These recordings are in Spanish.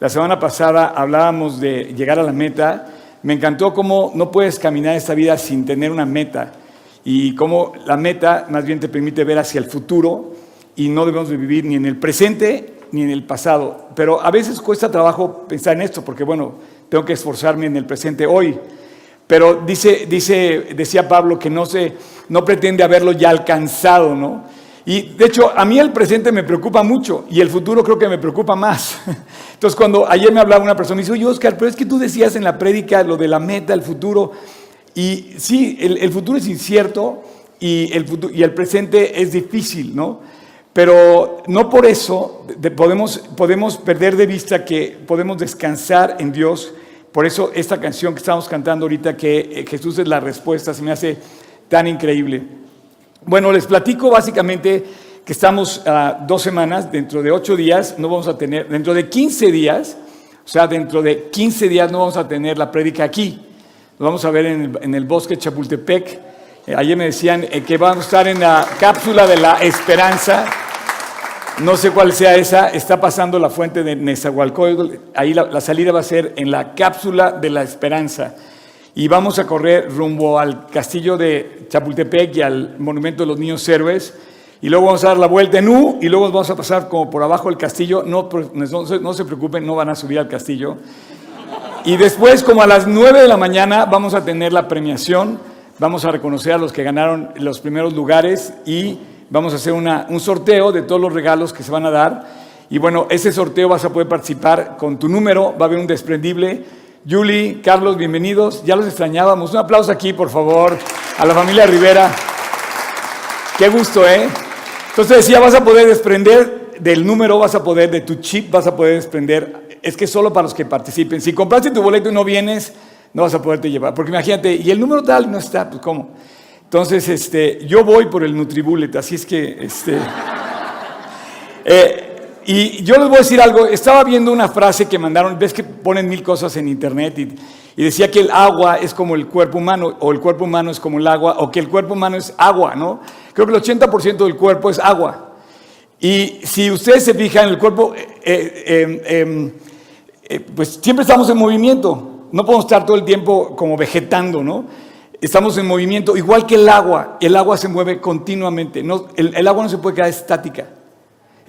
La semana pasada hablábamos de llegar a la meta. Me encantó cómo no puedes caminar esta vida sin tener una meta y cómo la meta más bien te permite ver hacia el futuro y no debemos de vivir ni en el presente ni en el pasado. Pero a veces cuesta trabajo pensar en esto porque, bueno, tengo que esforzarme en el presente hoy. Pero dice, dice, decía Pablo que no, se, no pretende haberlo ya alcanzado, ¿no? Y de hecho, a mí el presente me preocupa mucho y el futuro creo que me preocupa más. Entonces, cuando ayer me hablaba una persona y dice, oye, Oscar, pero es que tú decías en la prédica lo de la meta, el futuro. Y sí, el, futuro es incierto y el, y el presente es difícil, ¿no? Pero no por eso podemos, podemos perder de vista que podemos descansar en Dios. Por eso esta canción que estamos cantando ahorita, que eh, Jesús es la respuesta, se me hace tan increíble. Bueno, les platico básicamente que estamos a dos semanas, dentro de ocho días no vamos a tener, dentro de 15 días, o sea, dentro de 15 días no vamos a tener la prédica aquí. Lo vamos a ver en el, bosque Chapultepec. Eh, ayer me decían eh, que vamos a estar en la cápsula de la esperanza. No sé cuál sea esa, está pasando la fuente de Nezahualcóyotl, ahí la, salida va a ser en la cápsula de la esperanza. Y vamos a correr rumbo al castillo de Chapultepec y al monumento de los niños héroes. Y luego vamos a dar la vuelta en U y luego vamos a pasar como por abajo del castillo. No, no, no se preocupen, no van a subir al castillo. Y después, como a las 9 de la mañana, vamos a tener la premiación. Vamos a reconocer a los que ganaron los primeros lugares y vamos a hacer un sorteo de todos los regalos que se van a dar. Y bueno, ese sorteo vas a poder participar con tu número, va a haber un desprendible. Julie, Carlos, bienvenidos. Ya los extrañábamos. Un aplauso aquí, por favor, a la familia Rivera. Qué gusto, ¿eh? Entonces decía, vas a poder desprender del número, vas a poder, de tu chip, vas a poder desprender es que solo para los que participen. Si compraste tu boleto y no vienes, no vas a poderte llevar. Porque imagínate, y el número tal no está, pues ¿cómo? Entonces, este, yo voy por el Nutribullet, así es que, este, eh, y yo les voy a decir algo, estaba viendo una frase que mandaron, ves que ponen mil cosas en internet y, decía que el agua es como el cuerpo humano, o el cuerpo humano es como el agua, o que el cuerpo humano es agua, ¿no? Creo que el 80% del cuerpo es agua. Y si ustedes se fijan, el cuerpo, eh, eh, em, eh, pues siempre estamos en movimiento. No podemos estar todo el tiempo como vegetando, ¿no? Estamos en movimiento, igual que el agua. El agua se mueve continuamente. No, el, agua no se puede quedar estática.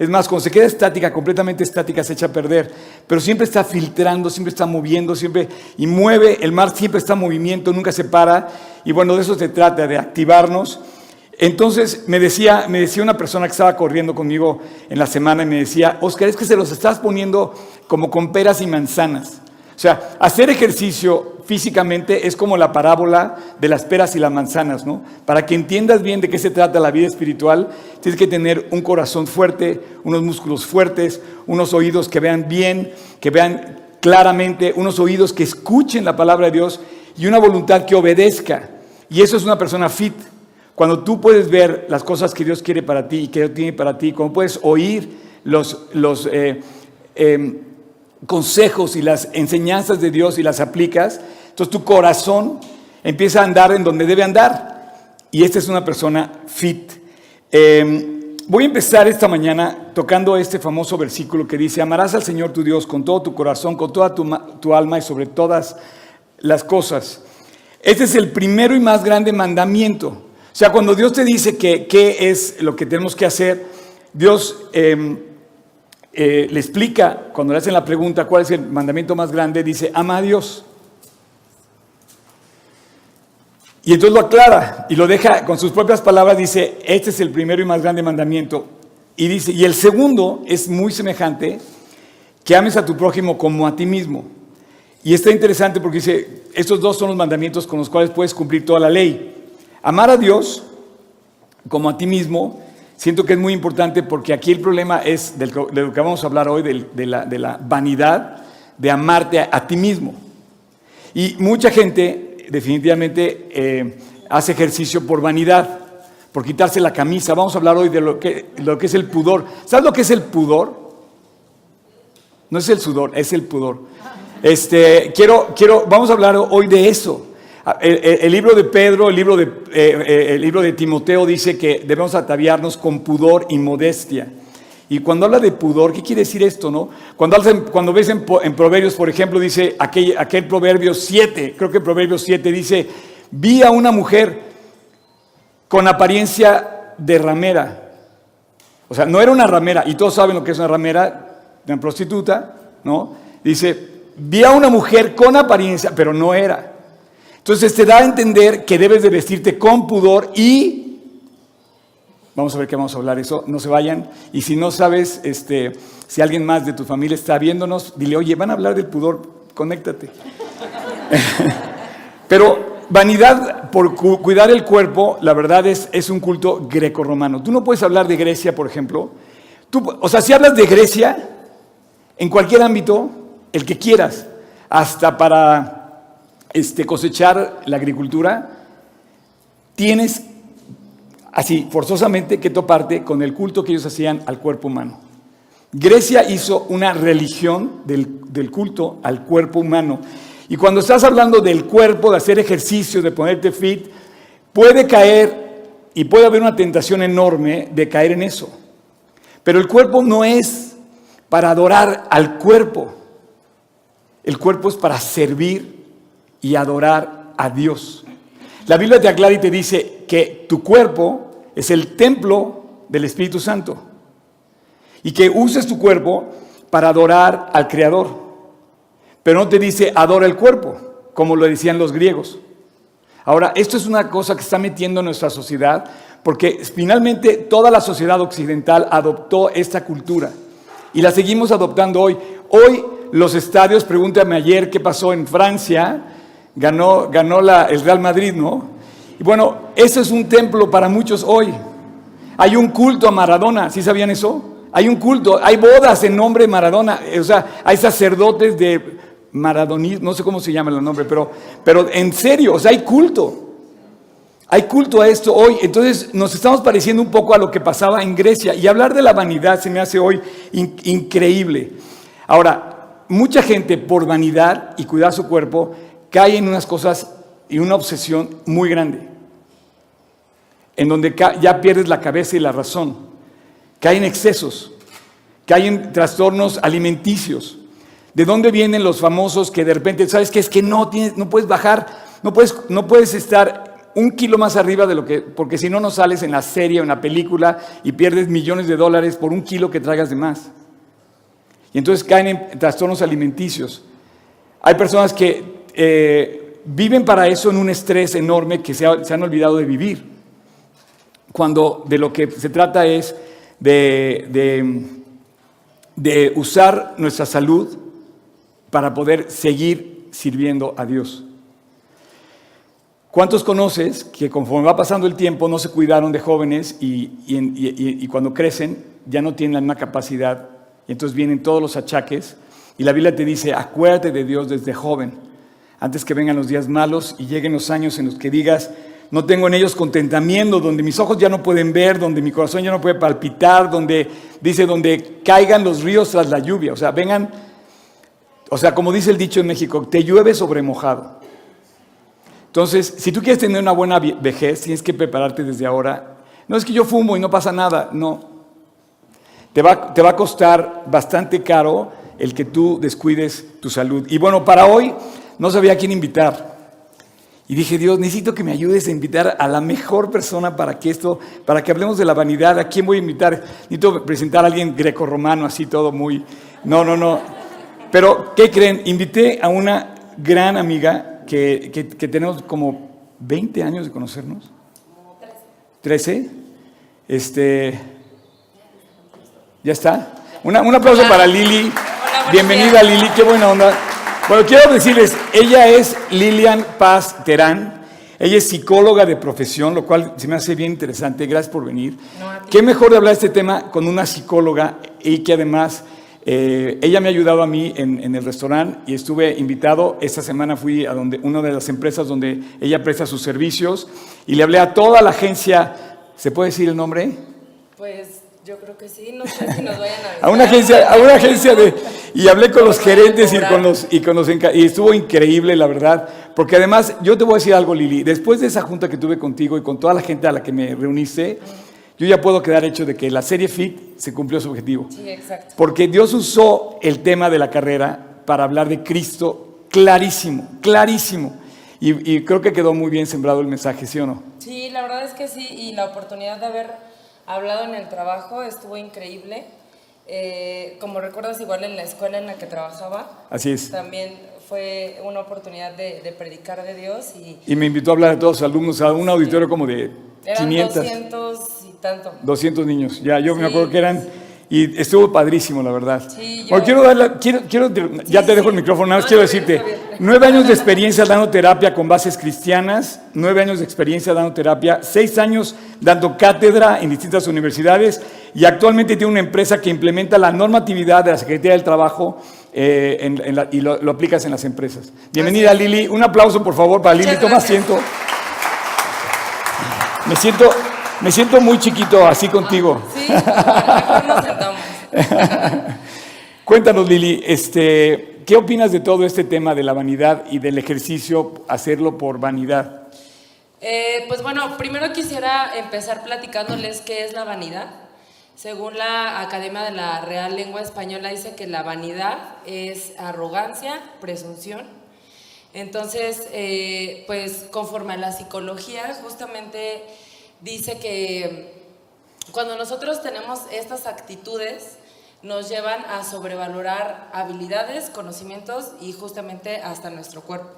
Es más, cuando se queda estática, completamente estática, se echa a perder. Pero siempre está filtrando, siempre está moviendo, siempre y mueve. El mar siempre está en movimiento, nunca se para. Y bueno, de eso se trata, de activarnos. Entonces me decía, me decía una persona que estaba corriendo conmigo en la semana y me decía, Oscar, es que se los estás poniendo como con peras y manzanas. Sea, hacer ejercicio físicamente es como la parábola de las peras y las manzanas, ¿no? Para que entiendas bien de qué se trata la vida espiritual, tienes que tener un corazón fuerte, unos músculos fuertes, unos oídos que vean bien, que vean claramente, unos oídos que escuchen la palabra de Dios y una voluntad que obedezca. Y eso es una persona fit. Cuando tú puedes ver las cosas que Dios quiere para ti y que Dios tiene para ti, cuando puedes oír los, los eh, em, consejos y las enseñanzas de Dios y las aplicas, entonces tu corazón empieza a andar en donde debe andar. Y esta es una persona fit. Em, voy a empezar esta mañana tocando este famoso versículo que dice, amarás al Señor tu Dios con todo tu corazón, con toda tu, tu alma y sobre todas las cosas. Este es el primero y más grande mandamiento. O sea, cuando Dios te dice que qué es lo que tenemos que hacer, Dios... Em, eh, le explica, cuando le hacen la pregunta cuál es el mandamiento más grande, dice, ama a Dios. Y entonces lo aclara y lo deja con sus propias palabras, dice, este es el primero y más grande mandamiento. Y dice, y el segundo es muy semejante, que ames a tu prójimo como a ti mismo. Y está interesante porque dice, estos dos son los mandamientos con los cuales puedes cumplir toda la ley. Amar a Dios como a ti mismo siento que es muy importante porque aquí el problema es de lo que vamos a hablar hoy, de, la, vanidad de amarte a, ti mismo. Y mucha gente definitivamente eh, hace ejercicio por vanidad, por quitarse la camisa. Vamos a hablar hoy de lo que, lo que es el pudor. ¿Sabes lo que es el pudor? No es el sudor, es el pudor. Este, quiero, quiero, vamos a hablar hoy de eso. El, libro de Pedro, el libro de, eh, eh, el libro de Timoteo dice que debemos ataviarnos con pudor y modestia. Y cuando habla de pudor, ¿qué quiere decir esto, no? Cuando, cuando ves en, Proverbios, por ejemplo, dice aquel, aquel Proverbio 7, creo que Proverbio 7 dice, vi a una mujer con apariencia de ramera. O sea, no era una ramera, y todos saben lo que es una ramera, una prostituta, ¿no? Dice, vi a una mujer con apariencia, pero no era. Entonces te da a entender que debes de vestirte con pudor y Vamos a ver qué vamos a hablar eso, no se vayan. Y si no sabes, este, si alguien más de tu familia está viéndonos, dile, oye, van a hablar del pudor, conéctate. Pero vanidad por cuidar el cuerpo, la verdad es, es un culto greco-romano. Tú no puedes hablar de Grecia, por ejemplo. Tú, o sea, si hablas de Grecia, en cualquier ámbito, el que quieras, hasta para este, cosechar la agricultura, tienes así forzosamente que toparte con el culto que ellos hacían al cuerpo humano. Grecia hizo una religión del, culto al cuerpo humano. Y cuando estás hablando del cuerpo, de hacer ejercicio, de ponerte fit, puede caer y puede haber una tentación enorme de caer en eso. Pero el cuerpo no es para adorar al cuerpo. El cuerpo es para servir y adorar a Dios. La Biblia te aclara y te dice que tu cuerpo es el templo del Espíritu Santo y que uses tu cuerpo para adorar al Creador. Pero no te dice adora el cuerpo, como lo decían los griegos. Ahora, esto es una cosa que está metiendo en nuestra sociedad, porque finalmente toda la sociedad occidental adoptó esta cultura y la seguimos adoptando hoy. Hoy los estadios, pregúntame ayer qué pasó en Francia, ganó, ganó el Real Madrid, ¿no? Y bueno, eso es un templo para muchos hoy. Hay un culto a Maradona, ¿sí sabían eso? Hay un culto, hay bodas en nombre de Maradona, o sea, hay sacerdotes de maradonismo, no sé cómo se llama el nombre, pero, pero en serio, o sea, hay culto. Hay culto a esto hoy, entonces nos estamos pareciendo un poco a lo que pasaba en Grecia y hablar de la vanidad se me hace hoy increíble. Ahora, mucha gente por vanidad y cuidar su cuerpo cae en unas cosas y una obsesión muy grande, en donde ya pierdes la cabeza y la razón, cae en excesos, cae en trastornos alimenticios. ¿De dónde vienen los famosos que de repente, sabes que es que no, tienes, no puedes bajar, no puedes, no puedes estar un kilo más arriba de lo que, porque si no, no sales en la serie o en la película y pierdes millones de dólares por un kilo que traigas de más. Y entonces caen en trastornos alimenticios. Hay personas que eh, viven para eso en un estrés enorme que se, han olvidado de vivir. Cuando de lo que se trata es de, usar nuestra salud para poder seguir sirviendo a Dios. ¿Cuántos conoces que conforme va pasando el tiempo no se cuidaron de jóvenes y, y, cuando crecen ya no tienen la misma capacidad y entonces vienen todos los achaques? Y la Biblia te dice, acuérdate de Dios desde joven antes que vengan los días malos y lleguen los años en los que digas, no tengo en ellos contentamiento, donde mis ojos ya no pueden ver, donde mi corazón ya no puede palpitar, donde dice, donde caigan los ríos tras la lluvia. O sea, vengan, o sea, como dice el dicho en México, te llueve sobre mojado. Entonces, si tú quieres tener una buena vejez, tienes que prepararte desde ahora. No es que yo fumo y no pasa nada, no. Te va, te va a costar bastante caro el que tú descuides tu salud. Y bueno, para hoy no sabía a quién invitar. Y dije, Dios, necesito que me ayudes a invitar a la mejor persona para que esto, para que hablemos de la vanidad. ¿A quién voy a invitar? Necesito presentar a alguien greco-romano, así todo muy... No, no, no. Pero, ¿qué creen? Invité a una gran amiga que, que, tenemos como 20 años de conocernos. 13. Este... ¿Ya está? un aplauso para Lili. Bienvenida Lili, qué buena onda. Bueno, quiero decirles, ella es Lilian Paz Terán. Ella es psicóloga de profesión, lo cual se me hace bien interesante. Gracias por venir. Qué mejor de hablar de este tema con una psicóloga y que además eh, ella me ha ayudado a mí en, el restaurante y estuve invitado. Esta semana fui a donde, una de las empresas donde ella presta sus servicios y le hablé a toda la agencia. ¿Se puede decir el nombre? Pues yo creo que sí, no sé si nos vayan a... a una agencia, a una agencia de... Y hablé con los gerentes y con los, y con los... Y estuvo increíble, la verdad. Porque además, yo te voy a decir algo, Lili. Después de esa junta que tuve contigo y con toda la gente a la que me reuniste, yo ya puedo quedar hecho de que la serie FIT se cumplió su objetivo. Sí, exacto. Porque Dios usó el tema de la carrera para hablar de Cristo clarísimo, clarísimo. Y, y creo que quedó muy bien sembrado el mensaje, ¿sí o no? Sí, la verdad es que sí, y la oportunidad de haber hablado en el trabajo estuvo increíble. Eh, como recuerdas, igual en la escuela en la que trabajaba, Así es. también fue una oportunidad de, de predicar de Dios y Y me invitó a hablar a todos sus alumnos, a un auditorio como de eran 500, 200 y tanto. 200 niños. Ya, yo me acuerdo que eran. Y estuvo padrísimo, la verdad. Sí, yo- Bueno, quiero darle, quiero, quiero, ya te dejo el micrófono, nada más No, quiero decirte, nueve años de experiencia dando terapia con bases cristianas, nueve años de experiencia dando terapia, seis años dando cátedra en distintas universidades y actualmente tiene una empresa que implementa la normatividad de la Secretaría del Trabajo eh, en- en la- y lo, lo aplicas en las empresas. Bienvenida Lili, un aplauso por favor para Lili, toma asiento. Me siento, me siento muy chiquito así contigo. Sí, mejor nos sentamos. Cuéntanos, Lili, este, ¿qué opinas de todo este tema de la vanidad y del ejercicio, hacerlo por vanidad? Eh, pues bueno, primero quisiera empezar platicándoles qué es la vanidad. Según la Academia de la Real Lengua Española dice que la vanidad es arrogancia, presunción. Entonces, eh, pues conforme a la psicología, justamente dice que cuando nosotros tenemos estas actitudes, nos llevan a sobrevalorar habilidades, conocimientos y justamente hasta nuestro cuerpo.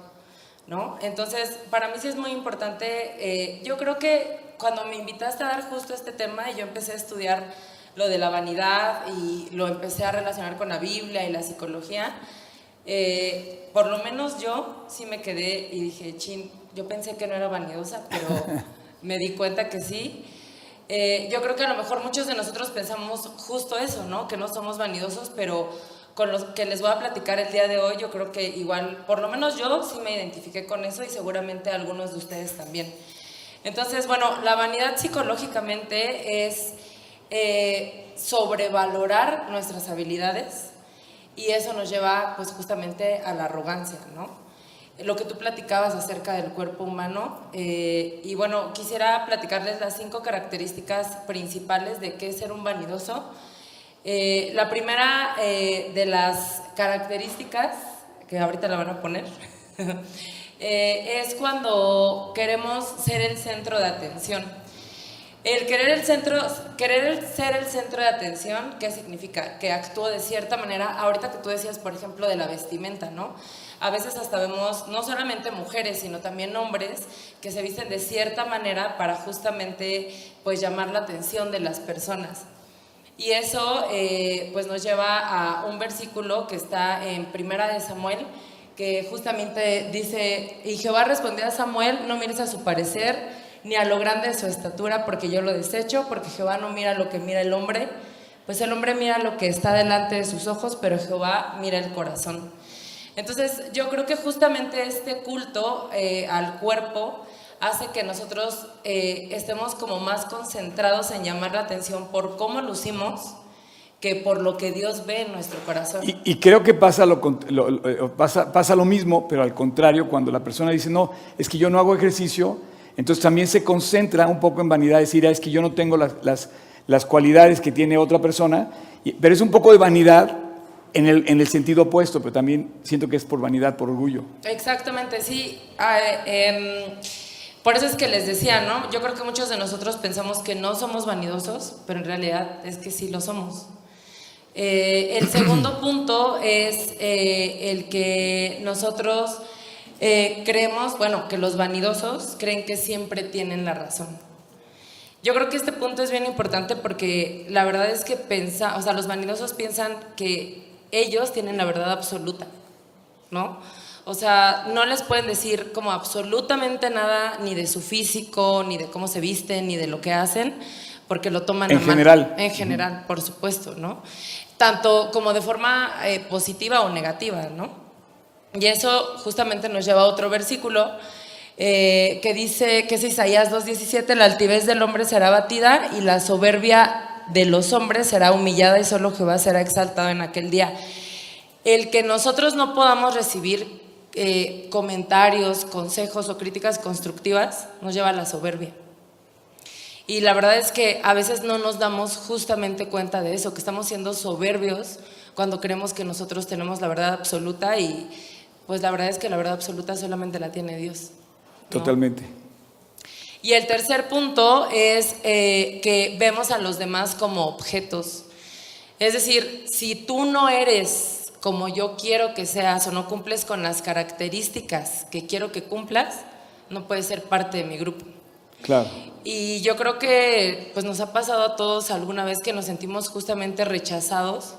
¿no? Entonces, para mí sí es muy importante, eh, yo creo que cuando me invitaste a dar justo este tema y yo empecé a estudiar lo de la vanidad y lo empecé a relacionar con la Biblia y la psicología, eh, por lo menos yo sí me quedé y dije, chin, yo pensé que no era vanidosa, pero me di cuenta que sí. Eh, yo creo que a lo mejor muchos de nosotros pensamos justo eso, ¿no? Que no somos vanidosos, pero con los que les voy a platicar el día de hoy, yo creo que igual, por lo menos yo sí me identifiqué con eso y seguramente algunos de ustedes también. Entonces, bueno, la vanidad psicológicamente es eh, sobrevalorar nuestras habilidades y eso nos lleva pues justamente a la arrogancia, ¿no? Lo que tú platicabas acerca del cuerpo humano eh, y bueno, quisiera platicarles las cinco características principales de qué es ser un vanidoso. Eh, la primera eh, de las características, que ahorita la van a poner, es cuando queremos ser el centro de atención. El querer, el centro, querer ser el centro de atención, ¿qué significa? Que actúo de cierta manera, ahorita que tú decías, por ejemplo, de la vestimenta, ¿no? A veces hasta vemos no solamente mujeres, sino también hombres que se visten de cierta manera para justamente pues llamar la atención de las personas. Y eso eh, pues nos lleva a un versículo que está en Primera de Samuel, que justamente dice, y Jehová respondió a Samuel, no mires a su parecer, ni a lo grande de su estatura, porque yo lo desecho, porque Jehová no mira lo que mira el hombre, pues el hombre mira lo que está delante de sus ojos, pero Jehová mira el corazón. Entonces yo creo que justamente este culto eh, al cuerpo hace que nosotros eh, estemos como más concentrados en llamar la atención por cómo lucimos que por lo que Dios ve en nuestro corazón. Y, creo que pasa lo, lo- pasa, pasa lo mismo, pero al contrario, cuando la persona dice, no, es que yo no hago ejercicio, entonces también se concentra un poco en vanidad, decir, "Ah, es que yo no tengo las, las, las cualidades que tiene otra persona, pero es un poco de vanidad en el, en el sentido opuesto, pero también siento que es por vanidad, por orgullo. Exactamente, sí. Ah, eh, em, por eso es que les decía, ¿no? Yo creo que muchos de nosotros pensamos que no somos vanidosos, pero en realidad es que sí lo somos. Eh, el segundo punto es eh, el que nosotros eh, creemos, bueno, que los vanidosos creen que siempre tienen la razón. Yo creo que este punto es bien importante porque la verdad es que pensa, o sea, los vanidosos piensan que ellos tienen la verdad absoluta, ¿no? O sea, no les pueden decir como absolutamente nada ni de su físico, ni de cómo se visten, ni de lo que hacen, porque lo toman En a general. En general, por supuesto, ¿no? Tanto como de forma eh, positiva o negativa, ¿no? Y eso justamente nos lleva a otro versículo eh, que dice, que es Isaías 2.17, la altivez del hombre será batida y la soberbia de los hombres será humillada y solo Jehová será exaltado en aquel día. El que nosotros no podamos recibir eh, comentarios, consejos o críticas constructivas nos lleva a la soberbia. Y la verdad es que a veces no nos damos justamente cuenta de eso, que estamos siendo soberbios cuando creemos que nosotros tenemos la verdad absoluta y pues la verdad es que la verdad absoluta solamente la tiene Dios. Totalmente. Y el tercer punto es eh, que vemos a los demás como objetos. Es decir, si tú no eres como yo quiero que seas o no cumples con las características que quiero que cumplas, no puedes ser parte de mi grupo. Claro. Y yo creo que pues nos ha pasado a todos alguna vez que nos sentimos justamente rechazados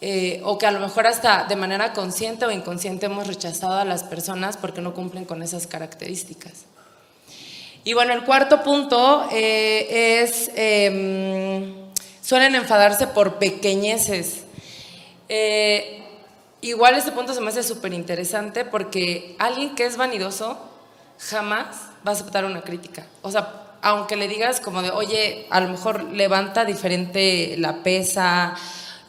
eh, o que a lo mejor hasta de manera consciente o inconsciente hemos rechazado a las personas porque no cumplen con esas características. Y bueno, el cuarto punto eh, es, em, suelen enfadarse por pequeñeces. Eh, igual este punto se me hace súper interesante porque alguien que es vanidoso jamás va a aceptar una crítica. O sea, aunque le digas como de, oye, a lo mejor levanta diferente la pesa,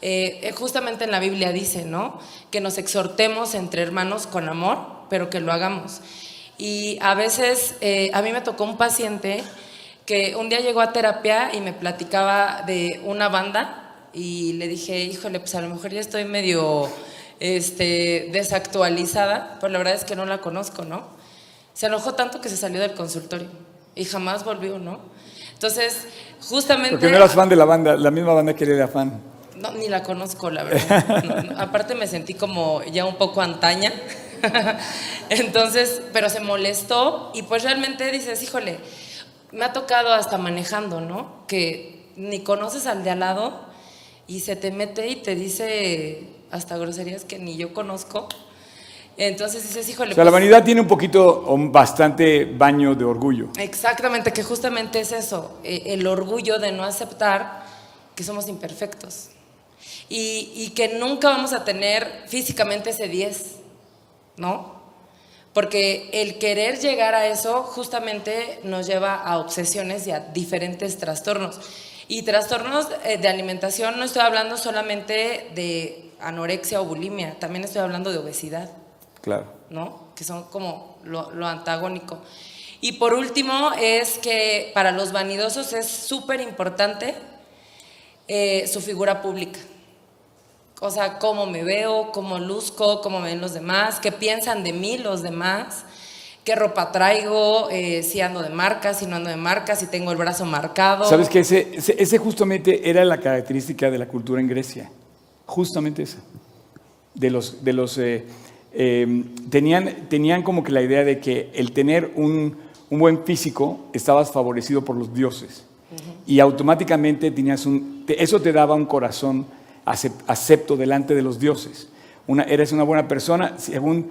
eh, justamente en la Biblia dice, ¿no? Que nos exhortemos entre hermanos con amor, pero que lo hagamos. Y a veces, eh, a mí me tocó un paciente que un día llegó a terapia y me platicaba de una banda y le dije, híjole, pues a lo mejor ya estoy medio este, desactualizada, pero la verdad es que no la conozco, ¿no? Se enojó tanto que se salió del consultorio y jamás volvió, ¿no? Entonces, justamente... Porque no eras fan de la banda, la misma banda que era fan. No, ni la conozco, la verdad. aparte me sentí como ya un poco antaña. Entonces, pero se molestó y pues realmente dices, híjole, me ha tocado hasta manejando, ¿no? Que ni conoces al de al lado y se te mete y te dice hasta groserías que ni yo conozco. Entonces dices, híjole. O sea, la pues vanidad tiene un poquito o bastante baño de orgullo. Exactamente, que justamente es eso, eh, el orgullo de no aceptar que somos imperfectos y, y que nunca vamos a tener físicamente ese 10, ¿no? Porque el querer llegar a eso justamente nos lleva a obsesiones y a diferentes trastornos. Y trastornos eh, de alimentación no estoy hablando solamente de anorexia o bulimia, también estoy hablando de obesidad. Claro. ¿No? Que son como lo, lo antagónico. Y por último es que para los vanidosos es súper importante eh, su figura pública. O sea, cómo me veo, cómo luzco, cómo me ven los demás, qué piensan de mí los demás, qué ropa traigo, eh, si ando de marca, si no ando de marca, si tengo el brazo marcado. Sabes que ese, ese, ese justamente era la característica de la cultura en Grecia. Justamente esa. De los, de los eh, eh, tenían, tenían como que la idea de que el tener un, un buen físico estabas favorecido por los dioses. Y automáticamente tenías un, eso te daba un corazón acepto delante de los dioses. Una, eres una buena persona, según,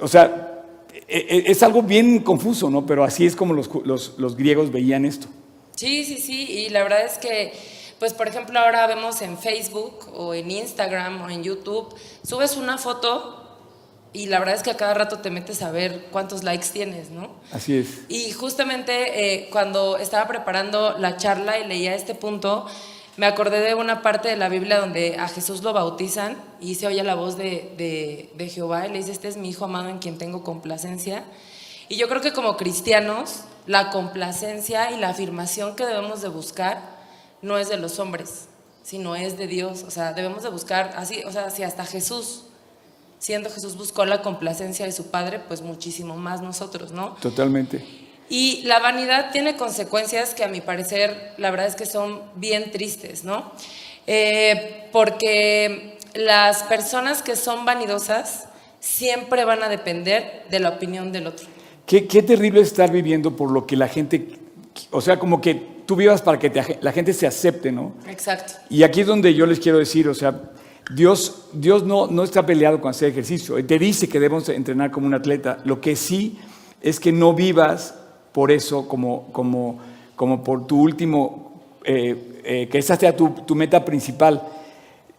o sea, e- e- es algo bien confuso, ¿no? Pero así es como los, los, los griegos veían esto. Sí, sí, sí, y la verdad es que, pues por ejemplo, ahora vemos en Facebook o en Instagram o en YouTube, subes una foto y la verdad es que a cada rato te metes a ver cuántos likes tienes, ¿no? Así es. Y justamente eh, cuando estaba preparando la charla y leía este punto, me acordé de una parte de la Biblia donde a Jesús lo bautizan y se oye la voz de, de- de Jehová y le dice, este es mi hijo amado en quien tengo complacencia. Y yo creo que como cristianos, la complacencia y la afirmación que debemos de buscar no es de los hombres, sino es de Dios. O sea, debemos de buscar así, o sea, si hasta Jesús, siendo Jesús buscó la complacencia de su Padre, pues muchísimo más nosotros, ¿no? Totalmente. Y la vanidad tiene consecuencias que a mi parecer la verdad es que son bien tristes, ¿no? Eh, porque las personas que son vanidosas siempre van a depender de la opinión del otro. Qué, qué terrible estar viviendo por lo que la gente, o sea, como que tú vivas para que te- la gente se acepte, ¿no? Exacto. Y aquí es donde yo les quiero decir, o sea, Dios, Dios no, no está peleado con hacer ejercicio. Te dice que debemos entrenar como un atleta. Lo que sí es que no vivas por eso como, como, como por tu último, eh, eh, que esa sea tu, meta principal.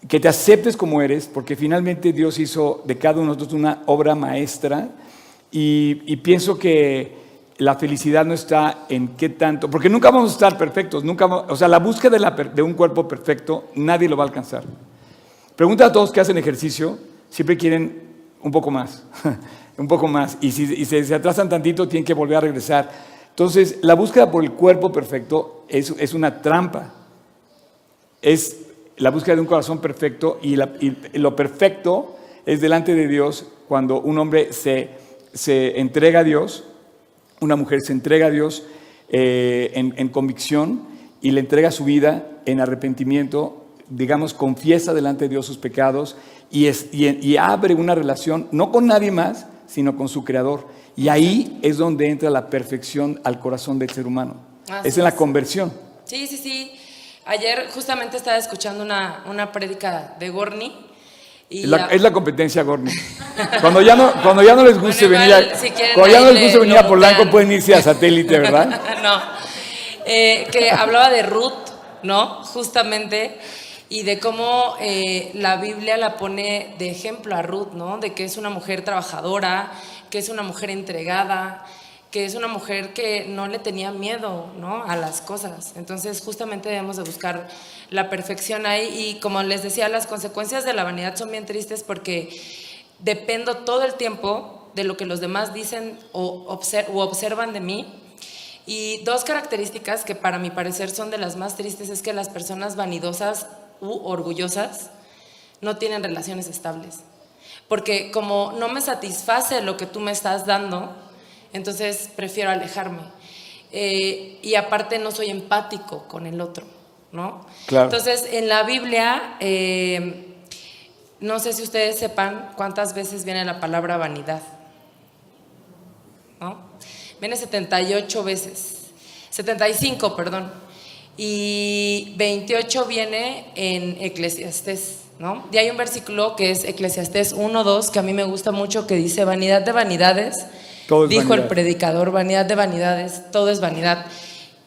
Que te aceptes como eres, porque finalmente Dios hizo de cada uno de nosotros una obra maestra. Y, y pienso que la felicidad no está en qué tanto, porque nunca vamos a estar perfectos, nunca, o sea, la búsqueda de, la de un cuerpo perfecto, nadie lo va a alcanzar. Pregunta a todos que hacen ejercicio, siempre quieren un poco más, un poco más, y si se, se atrasan tantito, tienen que volver a regresar. Entonces, la búsqueda por el cuerpo perfecto es, es una trampa. Es la búsqueda de un corazón perfecto y, lo perfecto es delante de Dios cuando un hombre se, se entrega a Dios, una mujer se entrega a Dios eh, en, convicción y le entrega su vida en arrepentimiento, digamos, confiesa delante de Dios sus pecados y, es, y, abre una relación no con nadie más, sino con su Creador. Y ahí es donde entra la perfección al corazón del ser humano. es en la conversión. Sí, sí, sí. Ayer justamente estaba escuchando una, una prédica de Gorni. Y es, la, competencia Gorni. Cuando ya no, cuando ya no les guste venir, a, cuando ya no les guste venir a Polanco pueden irse a satélite, ¿verdad? no. Eh, que hablaba de Ruth, ¿no? Justamente y de cómo eh, la Biblia la pone de ejemplo a Ruth, ¿no? De que es una mujer trabajadora, que es una mujer entregada, que es una mujer que no le tenía miedo ¿no? a las cosas. Entonces justamente debemos de buscar la perfección ahí y como les decía, las consecuencias de la vanidad son bien tristes porque dependo todo el tiempo de lo que los demás dicen o, observan de mí. Y dos características que para mi parecer son de las más tristes es que las personas vanidosas u orgullosas no tienen relaciones estables. Porque como no me satisface lo que tú me estás dando, entonces prefiero alejarme. Eh, y aparte no soy empático con el otro, ¿no? Entonces en la Biblia, eh, no sé si ustedes sepan cuántas veces viene la palabra vanidad, ¿no? Viene 78 veces, 75, perdón, y 28 viene en Eclesiastés. ¿No? Y hay un versículo que es Eclesiastés 1.2 que a mí me gusta mucho que dice, vanidad de vanidades, Dijo el predicador, vanidad de vanidades, todo es vanidad.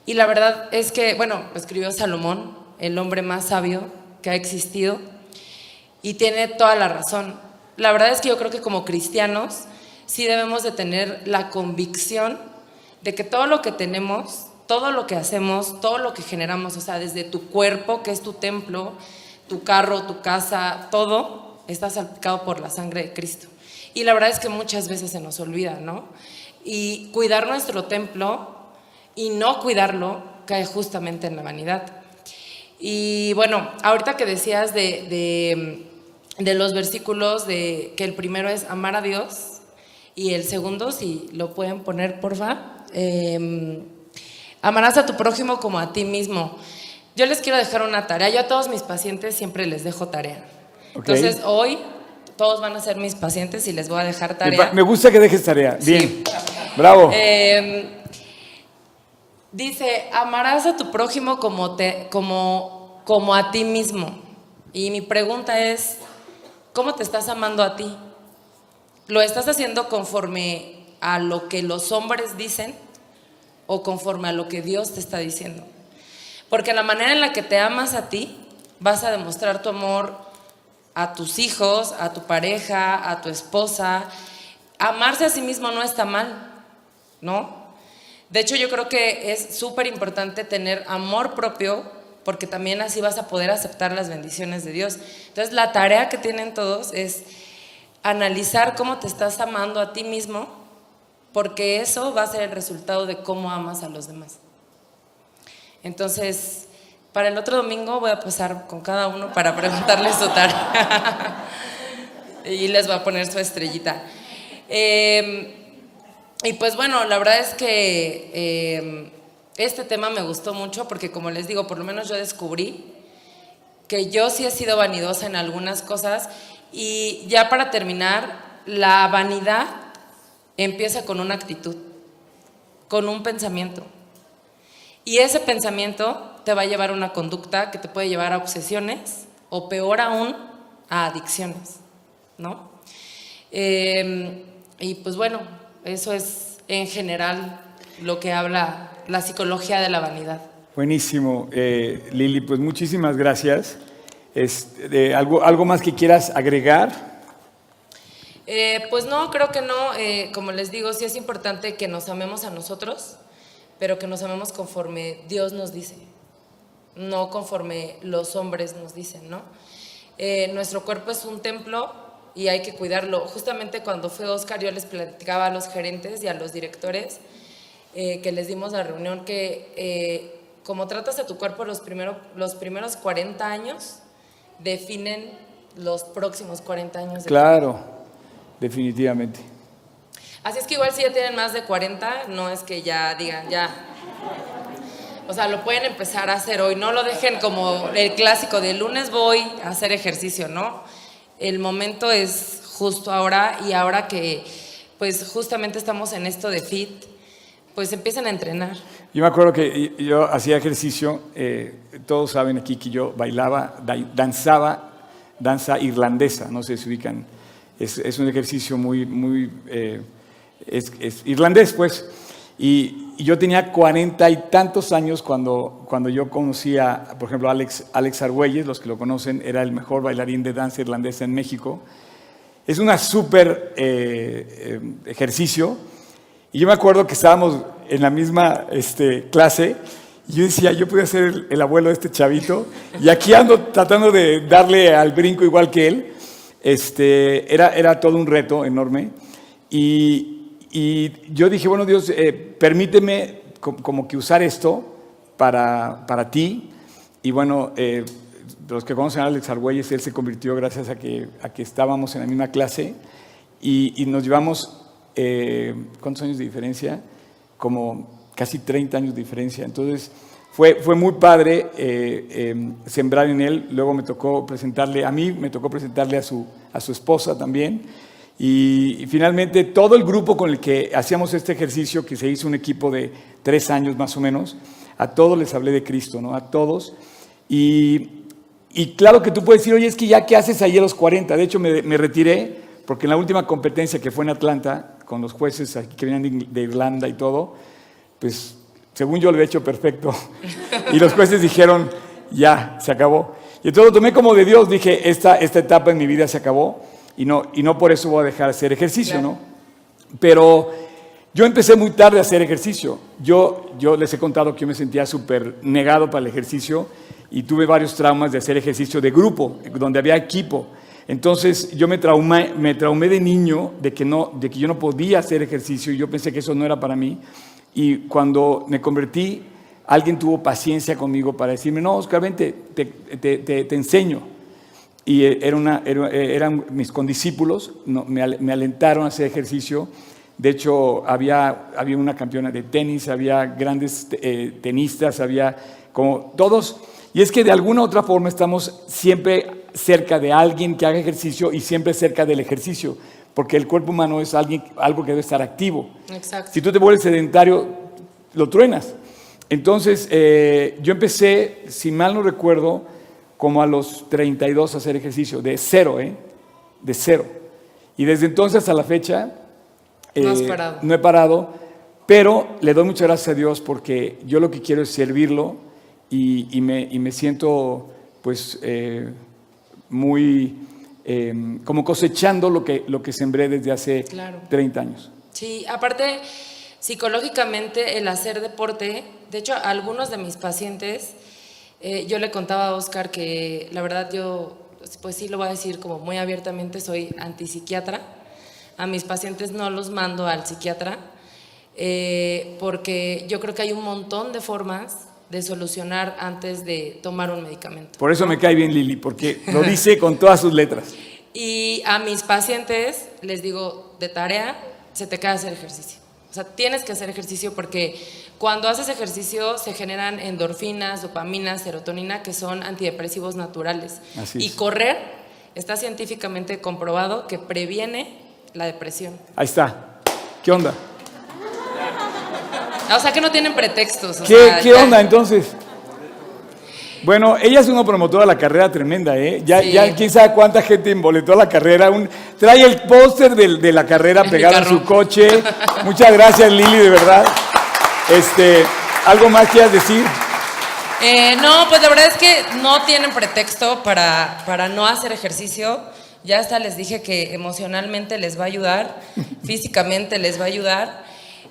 Y la verdad es que, bueno, escribió Salomón, el hombre más sabio que ha existido, y tiene toda la razón. La verdad es que yo creo que como cristianos sí debemos de tener la convicción de que todo lo que tenemos, todo lo que hacemos, todo lo que generamos, o sea, desde tu cuerpo, que es tu templo, tu carro, tu casa, todo, está salpicado por la sangre de Cristo. Y la verdad es que muchas veces se nos olvida, ¿no? Y cuidar nuestro templo y no cuidarlo cae justamente en la vanidad. Y bueno, ahorita que decías de, de, los versículos, de que el primero es amar a Dios y el segundo, si lo pueden poner, porfa, eh, amarás a tu prójimo como a ti mismo. Yo les quiero dejar una tarea. Yo a todos mis pacientes siempre les dejo tarea. Entonces, hoy todos van a ser mis pacientes y les voy a dejar tarea. Me gusta que dejes tarea. Bien. Bravo. Em, dice, amarás a tu prójimo como, te, como, como a ti mismo. Y mi pregunta es, ¿cómo te estás amando a ti? ¿Lo estás haciendo conforme a lo que los hombres dicen o conforme a lo que Dios te está diciendo? Porque la manera en la que te amas a ti, vas a demostrar tu amor a tus hijos, a tu pareja, a tu esposa. Amarse a sí mismo no está mal, ¿no? De hecho, yo creo que es súper importante tener amor propio porque también así vas a poder aceptar las bendiciones de Dios. Entonces, la tarea que tienen todos es analizar cómo te estás amando a ti mismo, porque eso va a ser el resultado de cómo amas a los demás. Entonces, para el otro domingo voy a pasar con cada uno para preguntarles su tarea. y les voy a poner su estrellita. Em, y pues bueno, la verdad es que em, este tema me gustó mucho porque como les digo, por lo menos yo descubrí que yo sí he sido vanidosa en algunas cosas y ya para terminar, la vanidad empieza con una actitud, con un pensamiento. Y ese pensamiento te va a llevar a una conducta que te puede llevar a obsesiones o peor aún, a adicciones, ¿no? Em, y pues bueno, eso es en general lo que habla la psicología de la vanidad. Buenísimo, eh, Lili, pues muchísimas gracias. Este, ¿algo, ¿Algo más que quieras agregar? Eh, pues no, creo que no. Eh, como les digo, sí es importante que nos amemos a nosotros, pero que nos amemos conforme Dios nos dice no conforme los hombres nos dicen, ¿no? Eh, nuestro cuerpo es un templo y hay que cuidarlo. Justamente cuando fue Oscar yo les platicaba a los gerentes y a los directores que les dimos la reunión, que como tratas a tu cuerpo los, primero, los primeros 40 años, definen los próximos 40 años. Claro, definitivamente. Así es que igual si ya tienen más de 40, no es que ya digan, ya. O sea, lo pueden empezar a hacer hoy. No lo dejen como el clásico de lunes voy a hacer ejercicio, ¿no? El momento es justo ahora y ahora que pues justamente estamos en esto de fit, pues empiecen a entrenar. Yo me acuerdo que yo hacía ejercicio, eh, todos saben aquí que yo bailaba, da- danzaba, danza irlandesa, no sé si ubican, es, es un ejercicio muy, muy, eh, irlandés pues, y, yo tenía cuarenta y tantos años cuando, cuando yo conocí a, por ejemplo, Alex, Alex Argüelles, los que lo conocen, era el mejor bailarín de danza irlandesa en México. Es una súper eh, eh, ejercicio. Y yo me acuerdo que estábamos en la misma este, clase y yo decía, yo podía ser el, el abuelo de este chavito y aquí ando tratando de darle al brinco igual que él. Este, era, era todo un reto enorme. Y, y yo dije, bueno, Dios, eh, permíteme co- como que usar esto para, para ti. Y bueno, eh, los que conocen a Alex Argüelles, él se convirtió gracias a que, a que estábamos en la misma clase y, y nos llevamos, eh, ¿cuántos años de diferencia? Como casi 30 años de diferencia. Entonces, fue, fue muy padre eh, eh, sembrar en él. Luego me tocó presentarle, a mí me tocó presentarle a su, a su esposa también. Y, y finalmente todo el grupo con el que hacíamos este ejercicio, que se hizo un equipo de tres años más o menos, a todos les hablé de Cristo, ¿no? A todos. Y, y claro que tú puedes decir, oye, es que ya, ¿qué haces ahí a los 40? De hecho, me, me retiré porque en la última competencia que fue en Atlanta, con los jueces aquí que venían de Irlanda y todo, pues según yo lo he hecho perfecto. Y los jueces dijeron, ya, se acabó. Y entonces lo tomé como de Dios, dije, esta, esta etapa en mi vida se acabó y no, y no por eso voy a dejar de hacer ejercicio, ¿no? Pero yo empecé muy tarde a hacer ejercicio. Yo, yo les he contado que yo me sentía súper negado para el ejercicio y tuve varios traumas de hacer ejercicio de grupo, donde había equipo. Entonces yo me traumé, me traumé de niño de que, no, de que yo no podía hacer ejercicio y yo pensé que eso no era para mí. Y cuando me convertí, alguien tuvo paciencia conmigo para decirme, no, Oscar, vente, te, enseño. Y eh, eh, eran mis condiscípulos, me, al- me alentaron a hacer ejercicio. De hecho, había, había una campeona de tenis, había grandes eh, tenistas, había como todos. Y es que de alguna u otra forma estamos siempre cerca de alguien que haga ejercicio y siempre cerca del ejercicio, porque el cuerpo humano es alguien, algo que debe estar activo. Exacto. Si tú te vuelves sedentario, lo truenas. Entonces, eh, yo empecé, si mal no recuerdo, como a los 32 a hacer ejercicio, de cero, ¿eh? De cero. Y desde entonces hasta la fecha, No has eh, parado. no he parado, pero le doy muchas gracias a Dios porque yo lo que quiero es servirlo y, y me, y me siento, pues, eh, muy, eh, como cosechando lo que, lo que sembré desde hace Claro. 30 años. Sí, aparte, psicológicamente el hacer deporte, de hecho, a algunos de mis pacientes, eh, yo le contaba a Oscar que la verdad yo, pues sí lo voy a decir como muy abiertamente, soy antipsiquiatra. A mis pacientes no los mando al psiquiatra eh, porque yo creo que hay un montón de formas de solucionar antes de tomar un medicamento. Por eso me cae bien Lili, porque lo dice con todas sus letras. Y a mis pacientes les digo, de tarea, se te queda hacer ejercicio. O sea, tienes que hacer ejercicio porque cuando haces ejercicio se generan endorfinas, dopamina, serotonina, que son antidepresivos naturales. Así y correr está científicamente comprobado que previene la depresión. Ahí está. ¿Qué onda? O sea, que no tienen pretextos. o ¿Qué, sea, qué onda entonces? Bueno, ella es una promotora de la carrera tremenda, ¿eh? Ya, Sí. ya quién sabe cuánta gente involetó a la carrera. Un, trae el póster del- de, la carrera pegado en su coche. Muchas gracias, Lili, de verdad. Este, ¿Algo más quieras decir? Eh, no, pues la verdad es que no tienen pretexto para, para no hacer ejercicio. Ya hasta les dije que emocionalmente les va a ayudar, físicamente les va a ayudar.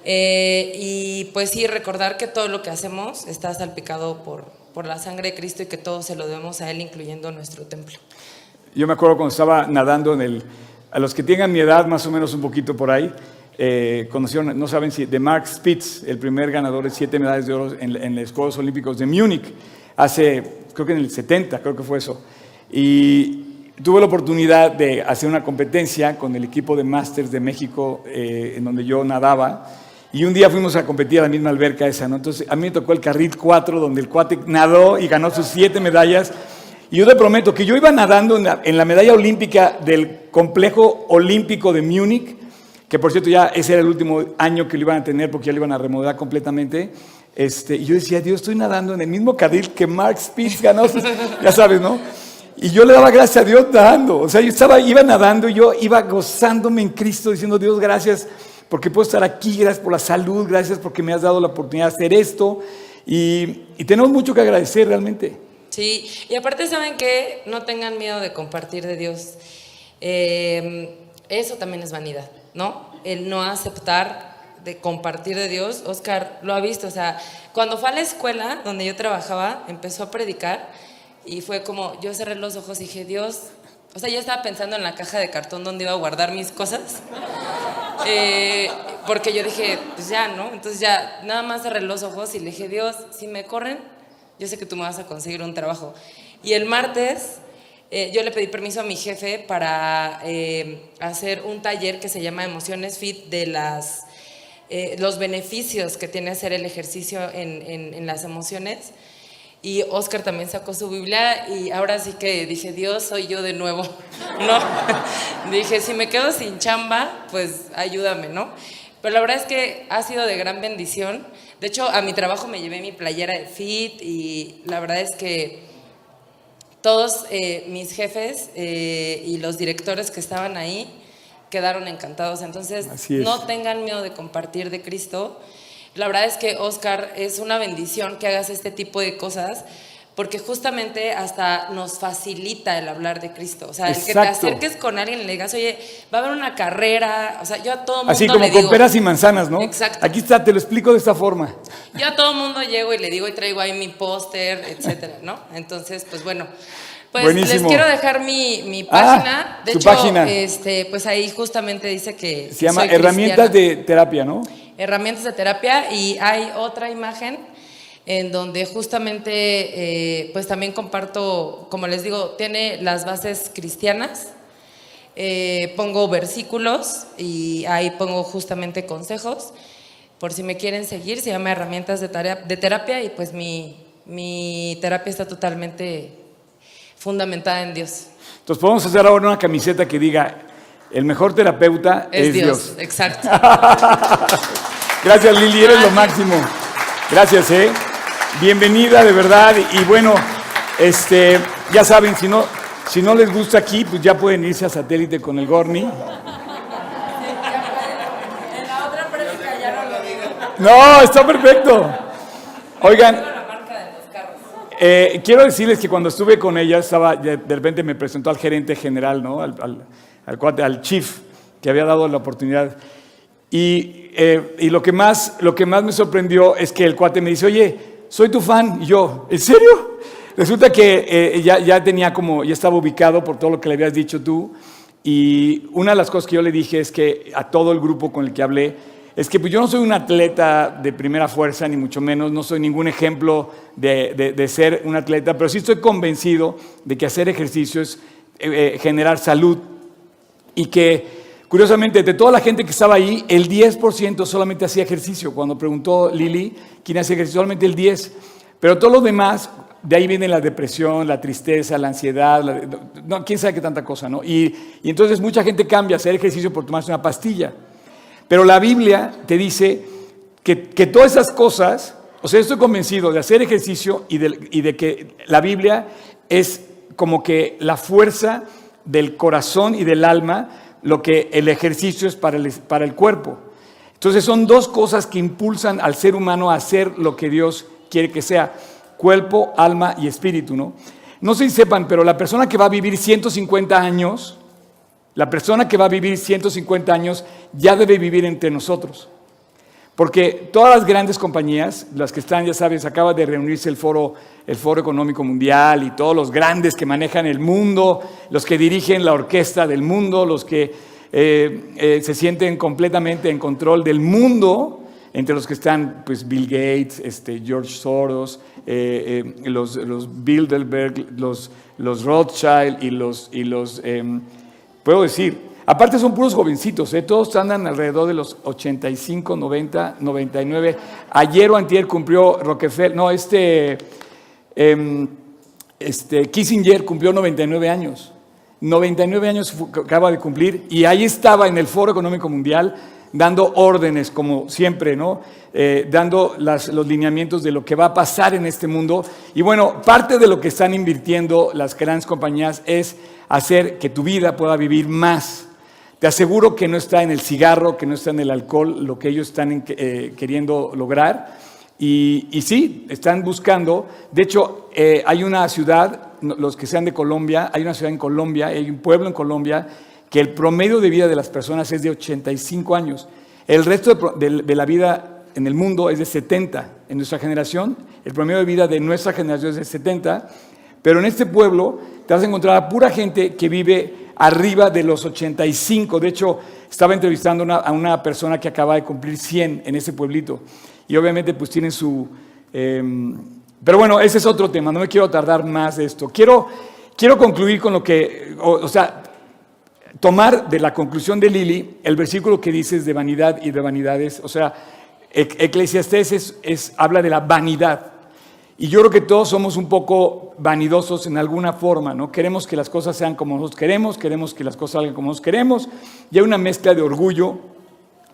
Eh, y pues sí, recordar que todo lo que hacemos está salpicado por, por la sangre de Cristo y que todo se lo debemos a Él, incluyendo nuestro templo. Yo me acuerdo cuando estaba nadando en el. A los que tengan mi edad, más o menos un poquito por ahí, eh, conocieron, no saben si, de Mark Spitz, el primer ganador de siete medallas de oro en, en los Juegos Olímpicos de Múnich, hace, creo que en el 70, creo que fue eso. Y tuve la oportunidad de hacer una competencia con el equipo de Masters de México, eh, en donde yo nadaba. Y un día fuimos a competir a la misma alberca esa, ¿no? Entonces a mí me tocó el carril 4, donde el cuate nadó y ganó sus siete medallas. Y yo te prometo que yo iba nadando en la, en la medalla olímpica del complejo olímpico de Múnich, que por cierto ya ese era el último año que lo iban a tener porque ya lo iban a remodelar completamente. Este, y yo decía, Dios, estoy nadando en el mismo carril que Mark Spitz ganó, ya sabes, ¿no? Y yo le daba gracias a Dios nadando. O sea, yo estaba, iba nadando y yo iba gozándome en Cristo, diciendo, Dios, gracias porque puedo estar aquí, gracias por la salud, gracias porque me has dado la oportunidad de hacer esto. Y, y tenemos mucho que agradecer realmente. Sí, y aparte saben que no tengan miedo de compartir de Dios. Eh, eso también es vanidad, ¿no? El no aceptar de compartir de Dios. Oscar lo ha visto, o sea, cuando fue a la escuela donde yo trabajaba, empezó a predicar y fue como, yo cerré los ojos y dije, Dios, o sea, yo estaba pensando en la caja de cartón donde iba a guardar mis cosas. Eh, porque yo dije, pues ya, ¿no? Entonces ya, nada más cerré los ojos y le dije, Dios, si me corren, yo sé que tú me vas a conseguir un trabajo. Y el martes eh, yo le pedí permiso a mi jefe para eh, hacer un taller que se llama Emociones Fit de las, los beneficios que tiene hacer el ejercicio en, en las emociones. Y Oscar también sacó su Biblia y ahora sí que dije, Dios, soy yo de nuevo. No, dije, si me quedo sin chamba, pues ayúdame, ¿no? Pero la verdad es que ha sido de gran bendición. De hecho, a mi trabajo me llevé mi playera de fit y la verdad es que todos eh, mis jefes eh, y los directores que estaban ahí quedaron encantados. Entonces, no tengan miedo de compartir de Cristo. La verdad es que, Oscar, es una bendición que hagas este tipo de cosas porque justamente hasta nos facilita el hablar de Cristo. O sea, el que te acerques con alguien y le digas, oye, va a haber una carrera, o sea, yo a todo mundo Así como con peras y manzanas, ¿no? Exacto. Aquí está, te lo explico de esta forma. Yo a todo mundo llego y le digo y traigo ahí mi póster, etcétera, ¿no? Entonces, pues bueno, pues les quiero dejar mi, mi ah, página. de hecho, página. Este, pues ahí justamente dice que. Se llama Herramientas de Terapia, ¿no? Herramientas de Terapia y hay otra imagen en donde justamente, eh, pues también comparto, como les digo, tiene las bases cristianas. Eh, pongo versículos y ahí pongo justamente consejos. Por si me quieren seguir, se llama Herramientas de, de Terapia y pues mi, mi terapia está totalmente fundamentada en Dios. Entonces podemos hacer ahora una camiseta que diga, el mejor terapeuta es, Dios. Exacto. Gracias Lili, eres lo máximo. Gracias, ¿eh? Bienvenida de verdad. Y bueno, este, ya saben, si no, si no les gusta aquí, pues ya pueden irse a satélite con el Gorni. No, está perfecto. Oigan, eh, quiero decirles que cuando estuve con ella, estaba, de repente me presentó al gerente general, ¿no? al, al, al chief, que había dado la oportunidad. Y, eh, y, lo, que más, lo que más me sorprendió es que el cuate me dice, oye, soy tu fan. Y yo, ¿en serio? Resulta que eh, ya, ya tenía como, ya estaba ubicado por todo lo que le habías dicho tú. Y una de las cosas que yo le dije es que a todo el grupo con el que hablé, es que pues, yo no soy un atleta de primera fuerza, ni mucho menos, no soy ningún ejemplo de, ser un atleta, pero sí estoy convencido de que hacer ejercicio es eh, eh, generar salud y que Curiosamente, de toda la gente que estaba ahí, el 10% solamente hacía ejercicio. Cuando preguntó Lili quién hacía ejercicio, solamente el 10%. Pero todos los demás, de ahí viene la depresión, la tristeza, la ansiedad, no, quién sabe qué tanta cosa, ¿no? Y, y entonces mucha gente cambia hacer ejercicio por tomarse una pastilla. Pero la Biblia te dice que, todas esas cosas, o sea, estoy convencido de hacer ejercicio y de, que la Biblia es como que la fuerza del corazón y del alma, lo que el ejercicio es para el, para el cuerpo. Entonces son dos cosas que impulsan al ser humano a hacer lo que Dios quiere que sea, cuerpo, alma y espíritu, ¿no? No sé si sepan, pero la persona que va a vivir 150 años, la persona que va a vivir 150 años ya debe vivir entre nosotros. Porque todas las grandes compañías, las que están, ya sabes, acaba de reunirse el foro, el foro Económico Mundial y todos los grandes que manejan el mundo, los que dirigen la orquesta del mundo, los que eh, eh, se sienten completamente en control del mundo, entre los que están pues, Bill Gates, este, George Soros, eh, los, los, Bilderberg, los, los Rothschild y los, y los em, puedo decir, aparte son puros jovencitos, todos andan alrededor de los 85, 90, 99. Ayer o antier cumplió Rockefeller, no, este, em, este Kissinger cumplió 99 años. 99 años acaba de cumplir y ahí estaba en el Foro Económico Mundial dando órdenes, como siempre, ¿no? Eh, dando los lineamientos de lo que va a pasar en este mundo. Y bueno, parte de lo que están invirtiendo las grandes compañías es hacer que tu vida pueda vivir más. Te aseguro que no está en el cigarro, que no está en el alcohol, lo que ellos están eh, queriendo lograr. Y, sí, están buscando. De hecho, eh, hay una ciudad los que sean de Colombia, hay una ciudad en Colombia, hay un pueblo en Colombia, que el promedio de vida de las personas es de 85 años. El resto de, la vida en el mundo es de 70. En nuestra generación, el promedio de vida de nuestra generación es de 70. Pero en este pueblo te vas a encontrar a pura gente que vive arriba de los 85. De hecho, estaba entrevistando a una persona que acaba de cumplir 100 en ese pueblito. Y obviamente pues tienen su... Em, pero bueno, ese es otro tema, no me quiero tardar más de esto. Quiero, quiero concluir con lo que, o, sea, tomar de la conclusión de Lili el versículo que dices de vanidad y de vanidades. O sea, Eclesiastés es, habla de la vanidad. Y yo creo que todos somos un poco vanidosos en alguna forma, ¿no? Queremos que las cosas sean como nosotros queremos, queremos que las cosas salgan como nosotros queremos, y hay una mezcla de orgullo,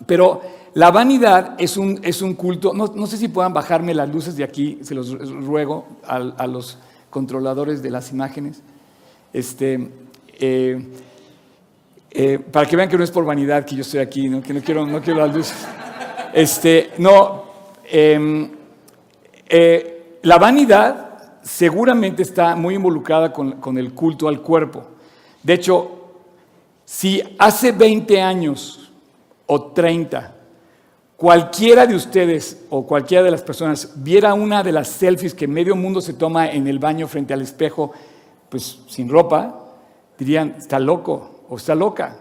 pero la vanidad es un, es un culto, no, sé si puedan bajarme las luces de aquí, se los ruego a, los controladores de las imágenes, este, eh, eh, para que vean que no es por vanidad que yo estoy aquí, que no quiero, no quiero las luces. Este, no, em, eh, la vanidad seguramente está muy involucrada con, el culto al cuerpo. De hecho, si hace 20 años o 30 cualquiera de ustedes o cualquiera de las personas viera una de las selfies que medio mundo se toma en el baño frente al espejo, pues sin ropa, dirían, está loco o está loca.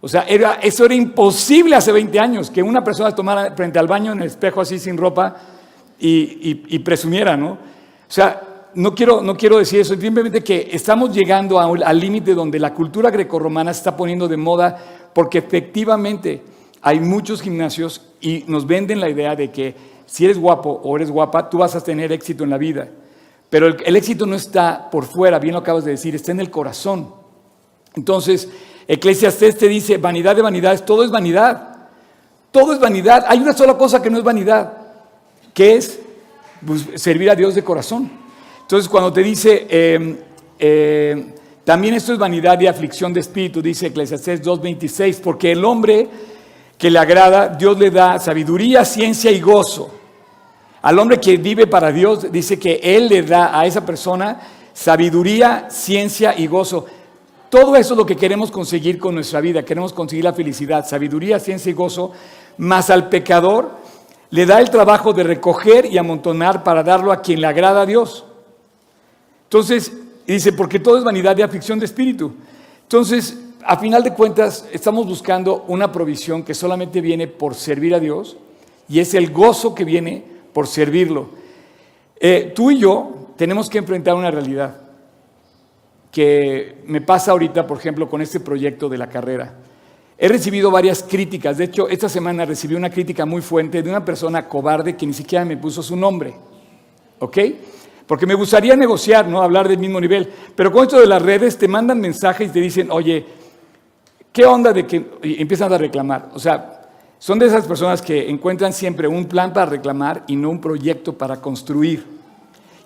O sea, era, eso era imposible hace 20 años, que una persona tomara frente al baño en el espejo así sin ropa y, presumiera, ¿no? O sea, no quiero, no quiero decir eso, simplemente que estamos llegando al límite donde la cultura grecorromana se está poniendo de moda porque efectivamente hay muchos gimnasios y nos venden la idea de que si eres guapo o eres guapa, tú vas a tener éxito en la vida. Pero el, éxito no está por fuera, bien lo acabas de decir, está en el corazón. Entonces, Eclesiastes te dice, vanidad de vanidades, todo es vanidad. Todo es vanidad. Hay una sola cosa que no es vanidad, que es pues, servir a Dios de corazón. Entonces, cuando te dice, em, em, también esto es vanidad y aflicción de espíritu, dice Eclesiastes 2.26, porque el hombre que le agrada, Dios le da sabiduría, ciencia y gozo. Al hombre que vive para Dios, dice que Él le da a esa persona sabiduría, ciencia y gozo. Todo eso es lo que queremos conseguir con nuestra vida. Queremos conseguir la felicidad, sabiduría, ciencia y gozo. Más al pecador le da el trabajo de recoger y amontonar para darlo a quien le agrada a Dios. Entonces, dice, porque todo es vanidad y aflicción de espíritu. Entonces, a final de cuentas, estamos buscando una provisión que solamente viene por servir a Dios y es el gozo que viene por servirlo. Eh, tú y yo tenemos que enfrentar una realidad que me pasa ahorita, por ejemplo, con este proyecto de la carrera. He recibido varias críticas, de hecho, esta semana recibí una crítica muy fuerte de una persona cobarde que ni siquiera me puso su nombre, ¿ok? Porque me gustaría negociar, ¿no? Hablar del mismo nivel, pero con esto de las redes te mandan mensajes y te dicen, oye, ¿Qué onda de que empiezan a reclamar? O sea, son de esas personas que encuentran siempre un plan para reclamar y no un proyecto para construir.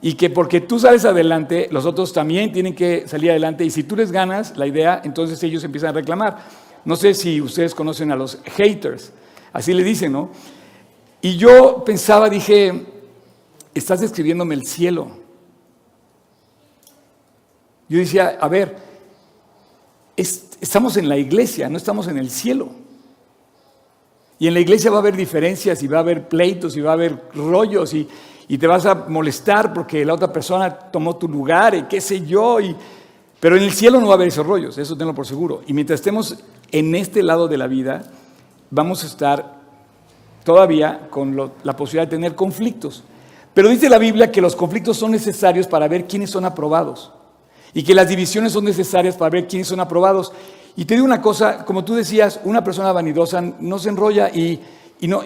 Y que porque tú sales adelante, los otros también tienen que salir adelante. Y si tú les ganas la idea, entonces ellos empiezan a reclamar. No sé si ustedes conocen a los haters, así le dicen, ¿no? Y yo pensaba, dije, estás describiéndome el cielo. Yo decía, a ver, estamos en la iglesia, no estamos en el cielo. Y en la iglesia va a haber diferencias y va a haber pleitos y va a haber rollos y, te vas a molestar porque la otra persona tomó tu lugar y qué sé yo. Y, pero en el cielo no va a haber esos rollos, eso tengo por seguro. Y mientras estemos en este lado de la vida vamos a estar todavía con la posibilidad de tener conflictos. Pero dice la Biblia que los conflictos son necesarios para ver quiénes son aprobados y que las divisiones son necesarias para ver quiénes son aprobados. Y te digo una cosa, como tú decías, una persona vanidosa no se enrolla y, no,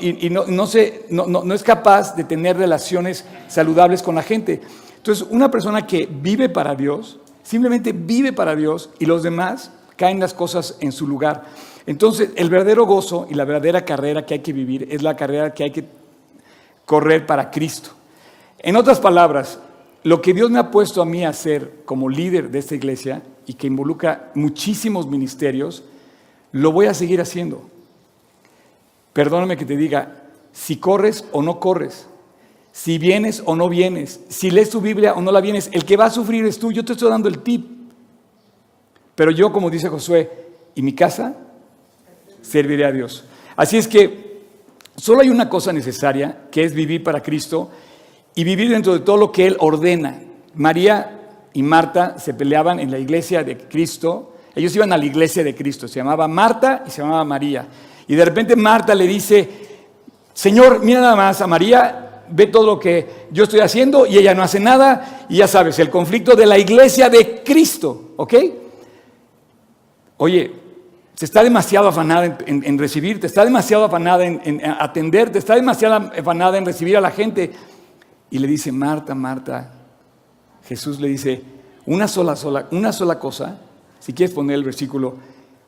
no, es capaz de tener relaciones saludables con la gente. Entonces, una persona que vive para Dios, simplemente vive para Dios y los demás caen las cosas en su lugar. Entonces, el verdadero gozo y la verdadera carrera que hay que vivir es la carrera que hay que correr para Cristo. En otras palabras, lo que Dios me ha puesto a mí a hacer como líder de esta iglesia y que involucra muchísimos ministerios, lo voy a seguir haciendo. Perdóname que te diga, si corres o no corres, si vienes o no vienes, si lees tu Biblia o no la vienes, el que va a sufrir es tú. Yo te estoy dando el tip. Pero yo, como dice Josué, y mi casa serviré a Dios. Así es que solo hay una cosa necesaria, que es vivir para Cristo y vivir dentro de todo lo que Él ordena. María y Marta se peleaban en la iglesia de Cristo. Ellos iban a la iglesia de Cristo. Se llamaba Marta y se llamaba María. Y de repente Marta le dice, Señor, mira nada más a María, ve todo lo que yo estoy haciendo y ella no hace nada. Y ya sabes, el conflicto de la iglesia de Cristo, ¿ok? Oye, se está demasiado afanada en, recibirte, está demasiado afanada en, en atenderte, está demasiado afanada en recibir a la gente. Y le dice, Marta, Marta, Jesús le dice, una sola, sola, una sola cosa, si quieres poner el versículo,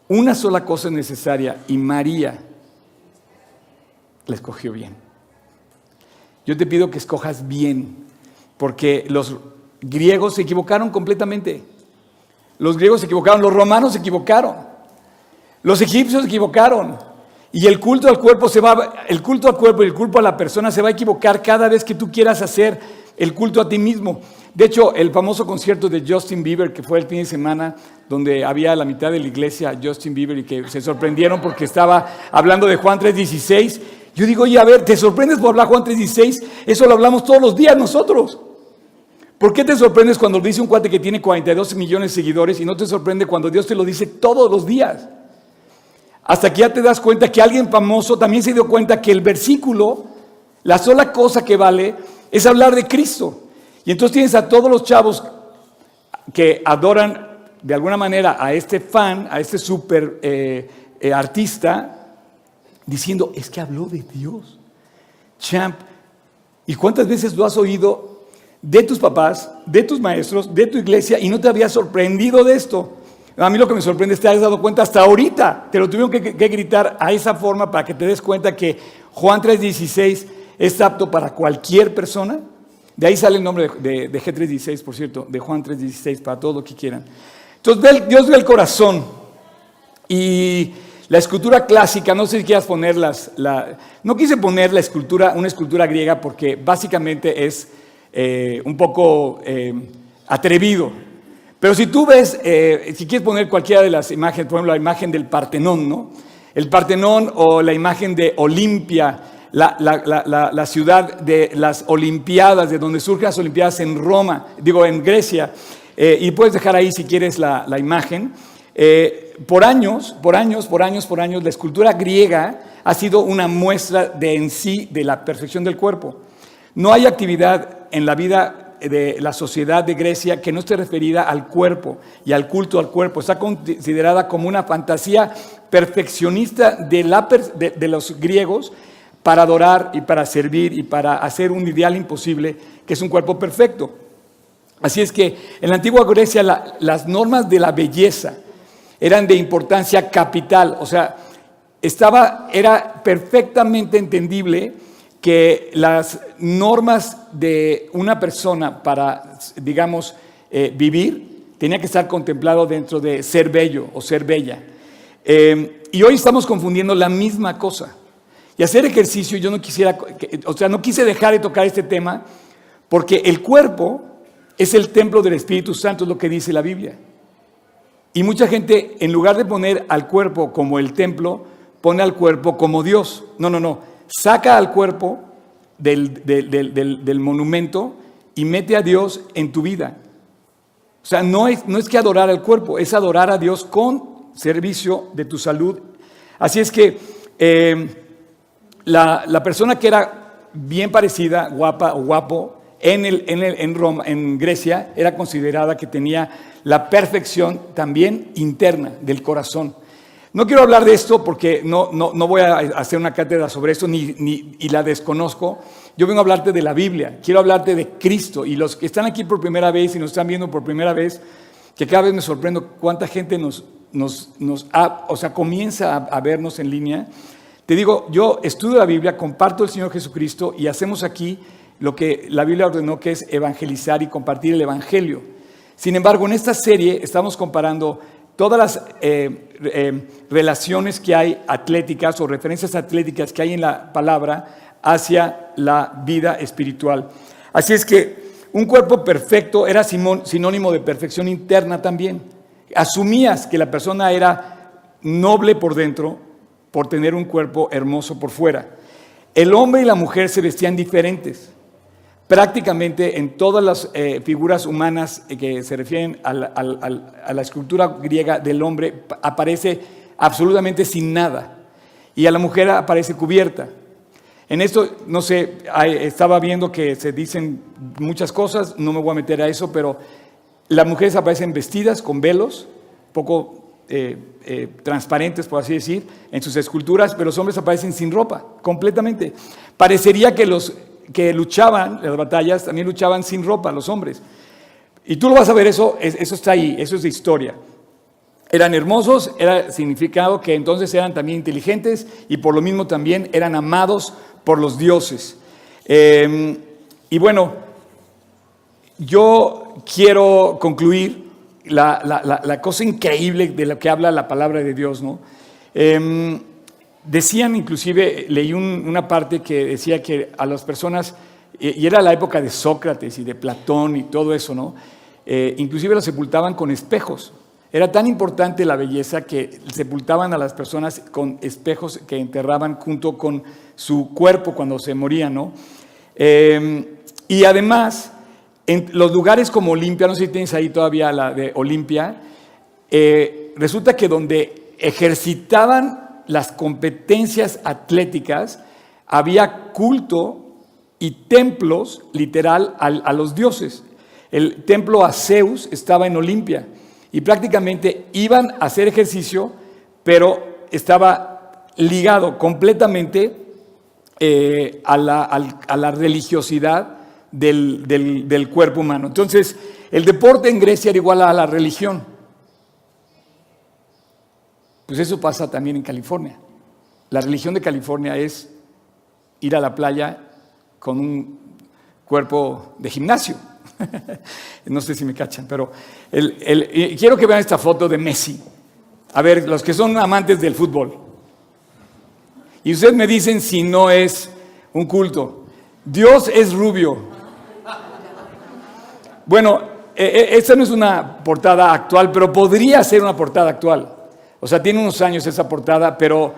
una sola cosa es necesaria y María la escogió bien. Yo te pido que escojas bien, porque los griegos se equivocaron completamente. Los griegos se equivocaron, los romanos se equivocaron, los egipcios se equivocaron. Y el culto al cuerpo se va, el culto al cuerpo y el culto a la persona se va a equivocar cada vez que tú quieras hacer el culto a ti mismo. De hecho, el famoso concierto de Justin Bieber, que fue el fin de semana, donde había la mitad de la iglesia Justin Bieber y que se sorprendieron porque estaba hablando de Juan 3.16. Yo digo, oye, a ver, ¿te sorprendes por hablar Juan 3.16? Eso lo hablamos todos los días nosotros. ¿Por qué te sorprendes cuando dice un cuate que tiene 42 millones de seguidores y no te sorprende cuando Dios te lo dice todos los días? Hasta que ya te das cuenta que alguien famoso también se dio cuenta que el versículo, la sola cosa que vale, es hablar de Cristo. Y entonces tienes a todos los chavos que adoran de alguna manera a este fan, a este super eh, eh, artista, diciendo, es que habló de Dios. Champ, ¿y cuántas veces lo has oído de tus papás, de tus maestros, de tu iglesia y no te había sorprendido de esto? A mí lo que me sorprende es que te has dado cuenta hasta ahorita. Te lo tuvieron que, gritar a esa forma para que te des cuenta que Juan 3.16 es apto para cualquier persona. De ahí sale el nombre de, G3.16, por cierto, de Juan 3.16, para todo lo que quieran. Entonces Dios ve el corazón. Y la escultura clásica, no sé si quieras ponerlas, la, no quise poner la escultura, una escultura griega porque básicamente es eh, un poco eh, atrevido. Pero si tú ves, eh, si quieres poner cualquiera de las imágenes, por ejemplo, la imagen del Partenón, ¿no? El Partenón o la imagen de Olimpia, la, ciudad de las Olimpiadas, de donde surgen las Olimpiadas en Roma, digo, en Grecia, y puedes dejar ahí si quieres la, imagen. Por años, por años, por años, por años, la escultura griega ha sido una muestra de en sí de la perfección del cuerpo. No hay actividad en la vida de la sociedad de Grecia que no esté referida al cuerpo y al culto al cuerpo. Está considerada como una fantasía perfeccionista de, la, los griegos para adorar y para servir y para hacer un ideal imposible, que es un cuerpo perfecto. Así es que en la antigua Grecia las normas de la belleza eran de importancia capital, o sea, estaba, era perfectamente entendible que las normas de una persona para, digamos, eh, vivir, tenía que estar contemplado dentro de ser bello o ser bella. Eh, y hoy estamos confundiendo la misma cosa. Y hacer ejercicio, yo no quisiera, o sea, no quise dejar de tocar este tema, porque el cuerpo es el templo del Espíritu Santo, es lo que dice la Biblia. Y mucha gente, en lugar de poner al cuerpo como el templo, pone al cuerpo como Dios. No, no, no saca al cuerpo del, monumento y mete a Dios en tu vida. O sea, no es, no es que adorar al cuerpo, es adorar a Dios con servicio de tu salud. Así es que eh, la, la persona que era bien parecida, guapa o guapo, en, el, en, el, en, Roma, en Grecia era considerada que tenía la perfección también interna del corazón. No quiero hablar de esto porque no, no, no voy a hacer una cátedra sobre esto ni, ni, y la desconozco. Yo vengo a hablarte de la Biblia, quiero hablarte de Cristo. Y los que están aquí por primera vez y nos están viendo por primera vez, que cada vez me sorprendo cuánta gente nos, nos, nos o sea, comienza a, a vernos en línea. Te digo, yo estudio la Biblia, comparto el Señor Jesucristo y hacemos aquí lo que la Biblia ordenó que es evangelizar y compartir el Evangelio. Sin embargo, en esta serie estamos comparando todas las eh, eh, relaciones que hay atléticas o referencias atléticas que hay en la palabra hacia la vida espiritual. Así es que un cuerpo perfecto era sinónimo de perfección interna también. Asumías que la persona era noble por dentro por tener un cuerpo hermoso por fuera. El hombre y la mujer se vestían diferentes. Prácticamente en todas las eh, figuras humanas que se refieren a la, escultura griega del hombre aparece absolutamente sin nada y a la mujer aparece cubierta. En esto, no sé, estaba viendo que se dicen muchas cosas, no me voy a meter a eso, pero las mujeres aparecen vestidas con velos, poco eh, eh, transparentes, por así decir, en sus esculturas, pero los hombres aparecen sin ropa, completamente. Parecería que los que luchaban las batallas también luchaban sin ropa, los hombres. Y tú lo vas a ver, eso, eso está ahí, eso es de historia. Eran hermosos, era significado que entonces eran también inteligentes y por lo mismo también eran amados por los dioses. Eh, y bueno, yo quiero concluir la, cosa increíble de lo que habla la palabra de Dios, ¿no? Eh, Decían, inclusive, leí una parte que decía que a las personas, y era la época de Sócrates y de Platón y todo eso, ¿no? Eh, inclusive los sepultaban con espejos. Era tan importante la belleza que sepultaban a las personas con espejos que enterraban junto con su cuerpo cuando se morían, ¿no? Eh, y además, en los lugares como Olimpia, no sé si tienes ahí todavía la de Olimpia, eh, resulta que donde ejercitaban las competencias atléticas, había culto y templos, literal, a, los dioses. El templo a Zeus estaba en Olimpia y prácticamente iban a hacer ejercicio, pero estaba ligado completamente eh, a, la, religiosidad del, del cuerpo humano. Entonces, el deporte en Grecia era igual a la religión. Pues eso pasa también en California. La religión de California es ir a la playa con un cuerpo de gimnasio. no sé si me cachan, pero quiero que vean esta foto de Messi. A ver, los que son amantes del fútbol. Y ustedes me dicen si no es un culto. Dios es rubio. Bueno, e, e, esta no es una portada actual, pero podría ser una portada actual. O sea, tiene unos años esa portada, pero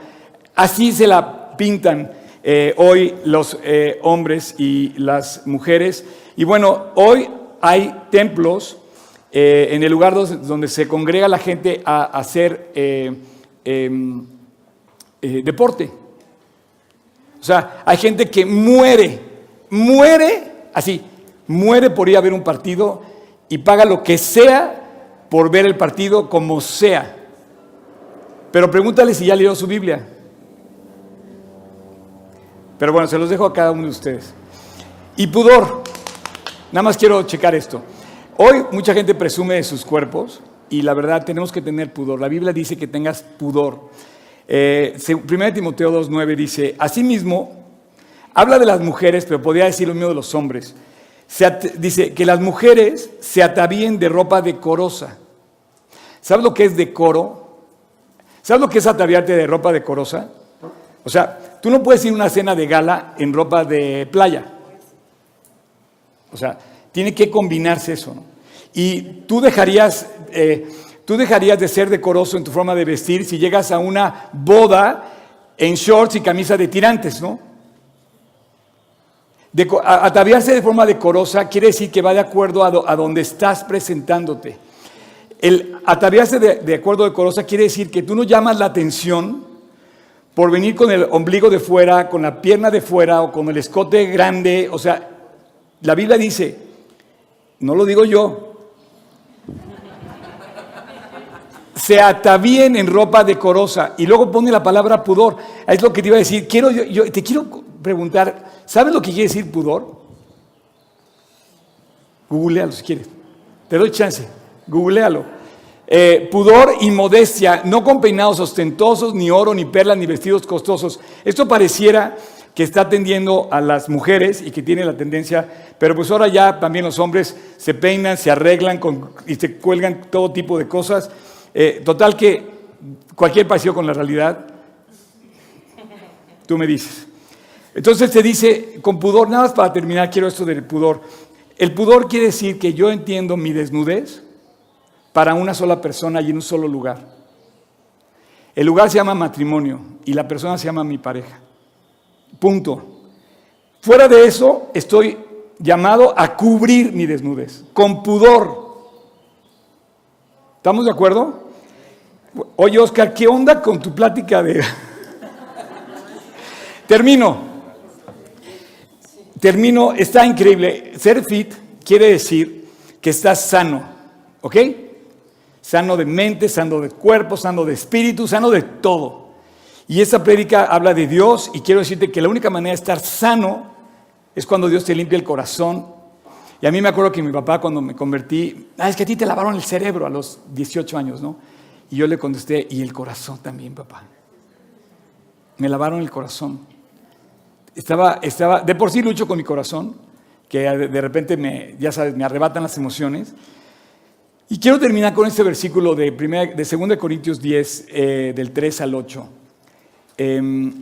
así se la pintan eh, hoy los eh, hombres y las mujeres. Y bueno, hoy hay templos eh, en el lugar donde se congrega la gente a, hacer em, deporte. O sea, hay gente que muere, muere así, muere por ir a ver un partido y paga lo que sea por ver el partido como sea. Pero pregúntale si ya leyó su Biblia. Pero bueno, se los dejo a cada uno de ustedes. Y pudor. Nada más quiero checar esto. Hoy mucha gente presume de sus cuerpos y la verdad tenemos que tener pudor. La Biblia dice que tengas pudor. Eh, 1 Timoteo 2.9 dice, asimismo, habla de las mujeres, pero podría decir lo mismo de los hombres. dice que las mujeres se atavíen de ropa decorosa. ¿Sabes lo que es decoro? ¿Sabes lo que es ataviarte de ropa decorosa? O sea, tú no puedes ir a una cena de gala en ropa de playa. O sea, tiene que combinarse eso. ¿no? Y tú dejarías, eh, tú dejarías de ser decoroso en tu forma de vestir si llegas a una boda en shorts y camisa de tirantes, ¿no? ataviarse de forma decorosa quiere decir que va de acuerdo a, a donde estás presentándote. El ataviarse de, de acuerdo decorosa quiere decir que tú no llamas la atención por venir con el ombligo de fuera, con la pierna de fuera o con el escote grande. O sea, la Biblia dice, no lo digo yo, se atavíen en ropa decorosa y luego pone la palabra pudor. Es lo que te iba a decir. Quiero, yo, te quiero preguntar, ¿sabes lo que quiere decir pudor? Googlealo si quieres. Te doy chance. Googlealo. Eh, pudor y modestia, no con peinados ostentosos, ni oro, ni perlas, ni vestidos costosos. Esto pareciera que está atendiendo a las mujeres y que tiene la tendencia, pero pues ahora ya también los hombres se peinan, se arreglan y se cuelgan todo tipo de cosas. Eh, total que cualquier parecido con la realidad, tú me dices. Entonces te dice, con pudor, nada más para terminar, quiero esto del pudor. El pudor quiere decir que yo entiendo mi desnudez para una sola persona y en un solo lugar. El lugar se llama matrimonio y la persona se llama mi pareja. Punto. Fuera de eso, estoy llamado a cubrir mi desnudez, con pudor. ¿Estamos de acuerdo? Oye, Oscar, ¿qué onda con tu plática de... Termino. Termino, está increíble. Ser fit quiere decir que estás sano, ¿ok? Sano de mente, sano de cuerpo, sano de espíritu, sano de todo. Y esa prédica habla de Dios y quiero decirte que la única manera de estar sano es cuando Dios te limpia el corazón. Y a mí me acuerdo que mi papá cuando me convertí, ah, es que a ti te lavaron el cerebro a los 18 años, ¿no? Y yo le contesté, y el corazón también, papá. Me lavaron el corazón. Estaba, estaba, de por sí lucho con mi corazón, que de repente me, ya sabes, me arrebatan las emociones. Y quiero terminar con este versículo de, de 2 Corintios 10, eh, del 3 al 8. Em,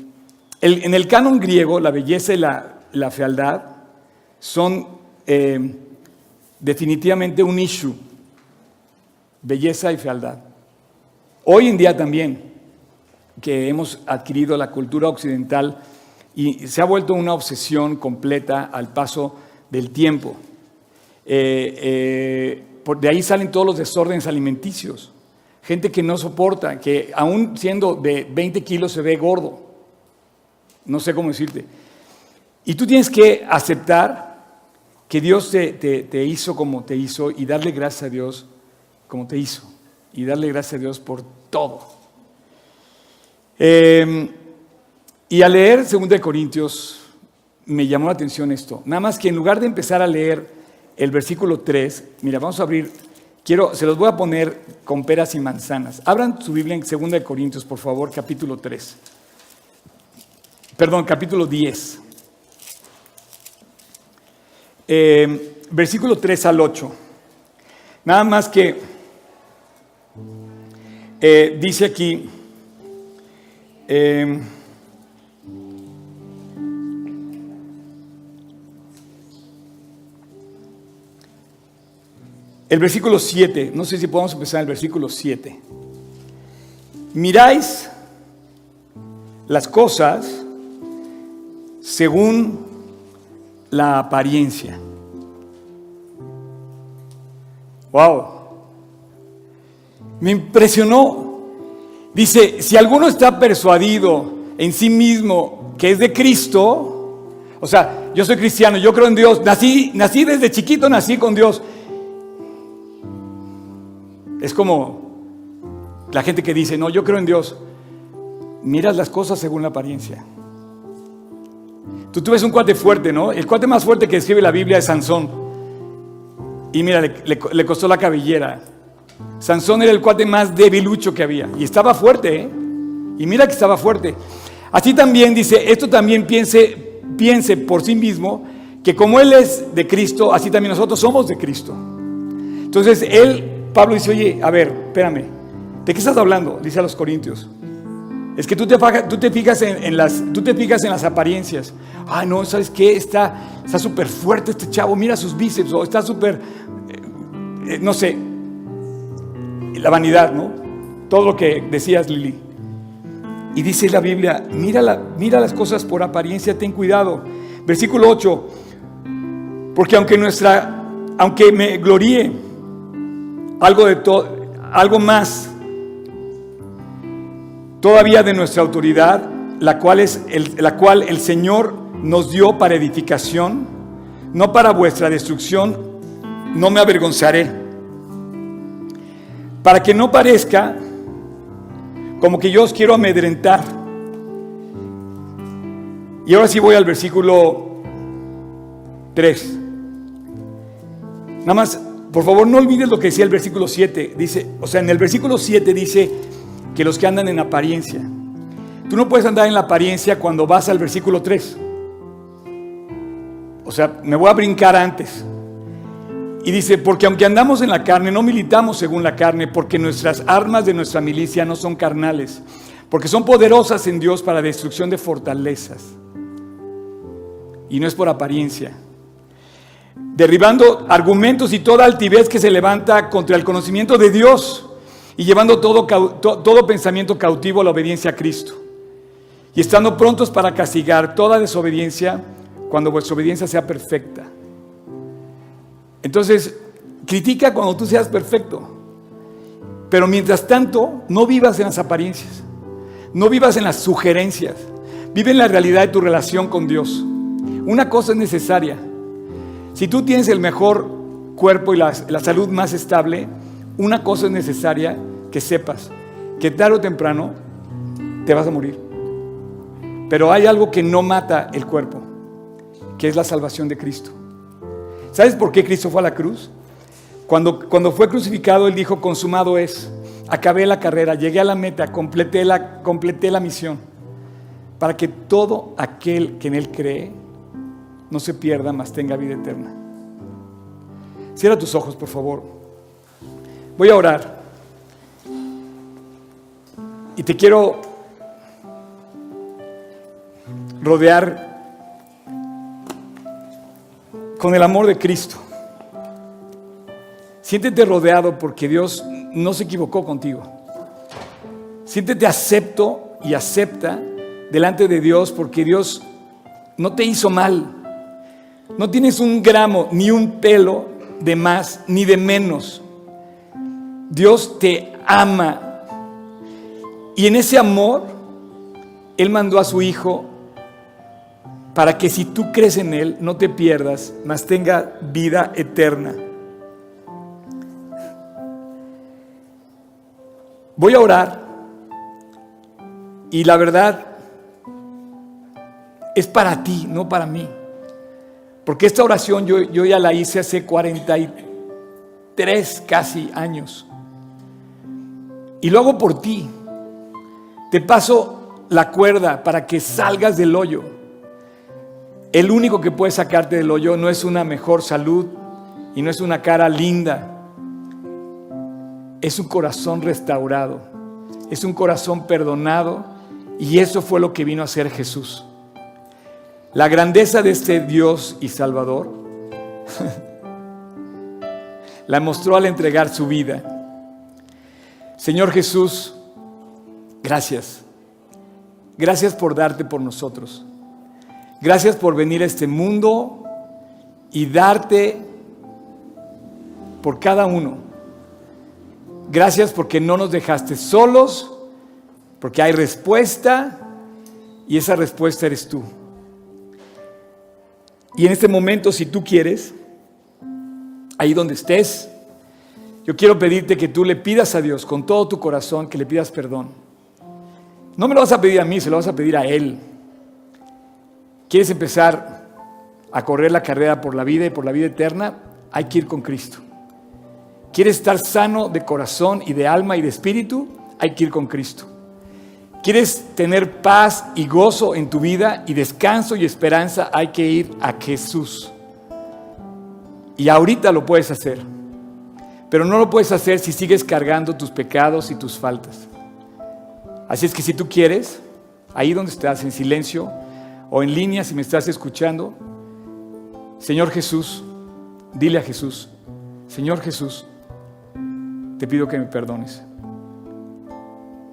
en el canon griego, la belleza y la, fealdad son em, definitivamente un issue. Belleza y fealdad. Hoy en día también, que hemos adquirido la cultura occidental y se ha vuelto una obsesión completa al paso del tiempo. Eh, de ahí salen todos los desórdenes alimenticios. Gente que no soporta, que aún siendo de 20 kilos se ve gordo. No sé cómo decirte. Y tú tienes que aceptar que Dios te, te hizo como te hizo y darle gracias a Dios como te hizo y darle gracias a Dios por todo. Em, y al leer 2 Corintios me llamó la atención esto. Nada más que en lugar de empezar a leer el versículo 3, mira, vamos a abrir, quiero, se los voy a poner con peras y manzanas. Abran su Biblia en 2 Corintios, por favor, capítulo 3. Perdón, capítulo 10. Em, versículo 3 al 8. Nada más que eh, dice aquí, em, el versículo 7, no sé si podemos empezar el versículo 7. Miráis las cosas según la apariencia. Wow. Me impresionó. Dice, si alguno está persuadido en sí mismo que es de Cristo, o sea, yo soy cristiano, yo creo en Dios, nací, nací desde chiquito, nací con Dios. Es como la gente que dice, no, yo creo en Dios. Miras las cosas según la apariencia. Tú, tú ves un cuate fuerte, ¿no? El cuate más fuerte que escribe la Biblia es Sansón. Y mira, le costó la cabellera. Sansón era el cuate más debilucho que había. Y estaba fuerte, ¿eh? Y mira que estaba fuerte. Así también dice, esto también piense, piense por sí mismo, que como Él es de Cristo, así también nosotros somos de Cristo. Entonces, Él, Pablo dice, oye, a ver, espérame, ¿de qué estás hablando? Dice a los Corintios. Es que tú te, tú te fijas en, las, tú te fijas en las apariencias. Ay, no, ¿sabes qué? Está súper fuerte este chavo, mira sus bíceps, o está súper, eh, eh, no sé, la vanidad, ¿no? Todo lo que decías, Lili. Y dice la Biblia, mira, mira las cosas por apariencia, ten cuidado. Versículo 8, porque aunque nuestra, aunque me gloríe algo de todo, algo más todavía de nuestra autoridad, la cual, es el, la cual el Señor nos dio para edificación, no para vuestra destrucción, no me avergonzaré. Para que no parezca como que yo os quiero amedrentar. Y ahora sí voy al versículo 3. Nada más, por favor, no olvides lo que decía el versículo 7. Dice, o sea, en el versículo 7 dice que los que andan en apariencia. Tú no puedes andar en la apariencia cuando vas al versículo 3. O sea, me voy a brincar antes. Y dice, porque aunque andamos en la carne, no militamos según la carne, porque nuestras armas de nuestra milicia no son carnales, porque son poderosas en Dios para destrucción de fortalezas. Y no es por apariencia. Derribando argumentos y toda altivez que se levanta contra el conocimiento de Dios y llevando todo, todo pensamiento cautivo a la obediencia a Cristo. Y estando prontos para castigar toda desobediencia cuando vuestra obediencia sea perfecta. Entonces, critica cuando tú seas perfecto. Pero mientras tanto, no vivas en las apariencias. No vivas en las sugerencias. Vive en la realidad de tu relación con Dios. Una cosa es necesaria. Si tú tienes el mejor cuerpo y la, la salud más estable, una cosa es necesaria que sepas, que tarde o temprano te vas a morir. Pero hay algo que no mata el cuerpo, que es la salvación de Cristo. ¿Sabes por qué Cristo fue a la cruz? Cuando, cuando fue crucificado, Él dijo, consumado es, acabé la carrera, llegué a la meta, completé la, completé la misión, para que todo aquel que en Él cree no se pierda, mas tenga vida eterna. Cierra tus ojos, por favor. Voy a orar. Y te quiero rodear con el amor de Cristo. Siéntete rodeado porque Dios no se equivocó contigo. Siéntete acepto y acepta delante de Dios porque Dios no te hizo mal. No tienes un gramo ni un pelo de más ni de menos. Dios te ama. Y en ese amor, Él mandó a su Hijo para que si tú crees en Él, no te pierdas, mas tenga vida eterna. Voy a orar y la verdad es para ti, no para mí. Porque esta oración yo, ya la hice hace 43 casi años. Y lo hago por ti. Te paso la cuerda para que salgas del hoyo. El único que puede sacarte del hoyo no es una mejor salud y no es una cara linda. Es un corazón restaurado. Es un corazón perdonado. Y eso fue lo que vino a hacer Jesús. La grandeza de este Dios y Salvador la mostró al entregar su vida. Señor Jesús, gracias. Gracias por darte por nosotros. Gracias por venir a este mundo y darte por cada uno. Gracias porque no nos dejaste solos, porque hay respuesta y esa respuesta eres tú. Y en este momento, si tú quieres, ahí donde estés, yo quiero pedirte que tú le pidas a Dios con todo tu corazón, que le pidas perdón. No me lo vas a pedir a mí, se lo vas a pedir a Él. ¿Quieres empezar a correr la carrera por la vida y por la vida eterna? Hay que ir con Cristo. ¿Quieres estar sano de corazón y de alma y de espíritu? Hay que ir con Cristo. ¿Quieres tener paz y gozo en tu vida y descanso y esperanza? Hay que ir a Jesús. Y ahorita lo puedes hacer. Pero no lo puedes hacer si sigues cargando tus pecados y tus faltas. Así es que si tú quieres, ahí donde estás, en silencio, o en línea si me estás escuchando, Señor Jesús, dile a Jesús, Señor Jesús, te pido que me perdones.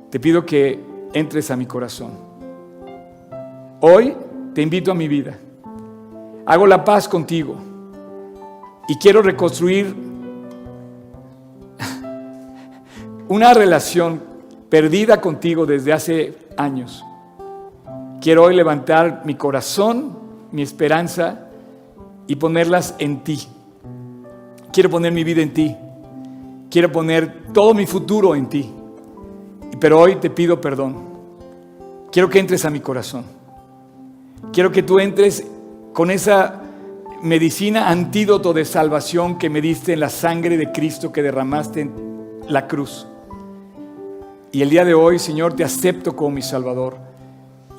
Te pido que entres a mi corazón. Hoy te invito a mi vida. Hago la paz contigo y quiero reconstruir una relación perdida contigo desde hace años. Quiero hoy levantar mi corazón, mi esperanza y ponerlas en ti. Quiero poner mi vida en ti. Quiero poner todo mi futuro en ti. Pero hoy te pido perdón. Quiero que entres a mi corazón. Quiero que tú entres con esa medicina antídoto de salvación que me diste en la sangre de Cristo que derramaste en la cruz. Y el día de hoy, Señor, te acepto como mi Salvador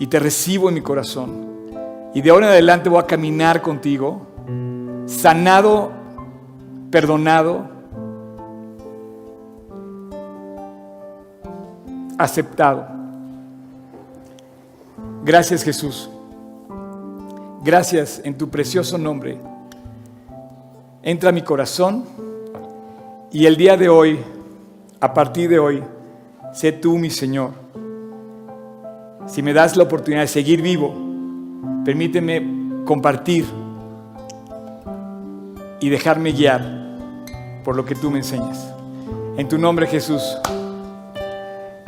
y te recibo en mi corazón. Y de ahora en adelante voy a caminar contigo, sanado, perdonado, aceptado. Gracias Jesús. Gracias en tu precioso nombre. Entra a mi corazón y el día de hoy, a partir de hoy, sé tú mi Señor. Si me das la oportunidad de seguir vivo, permíteme compartir y dejarme guiar por lo que tú me enseñas. En tu nombre Jesús.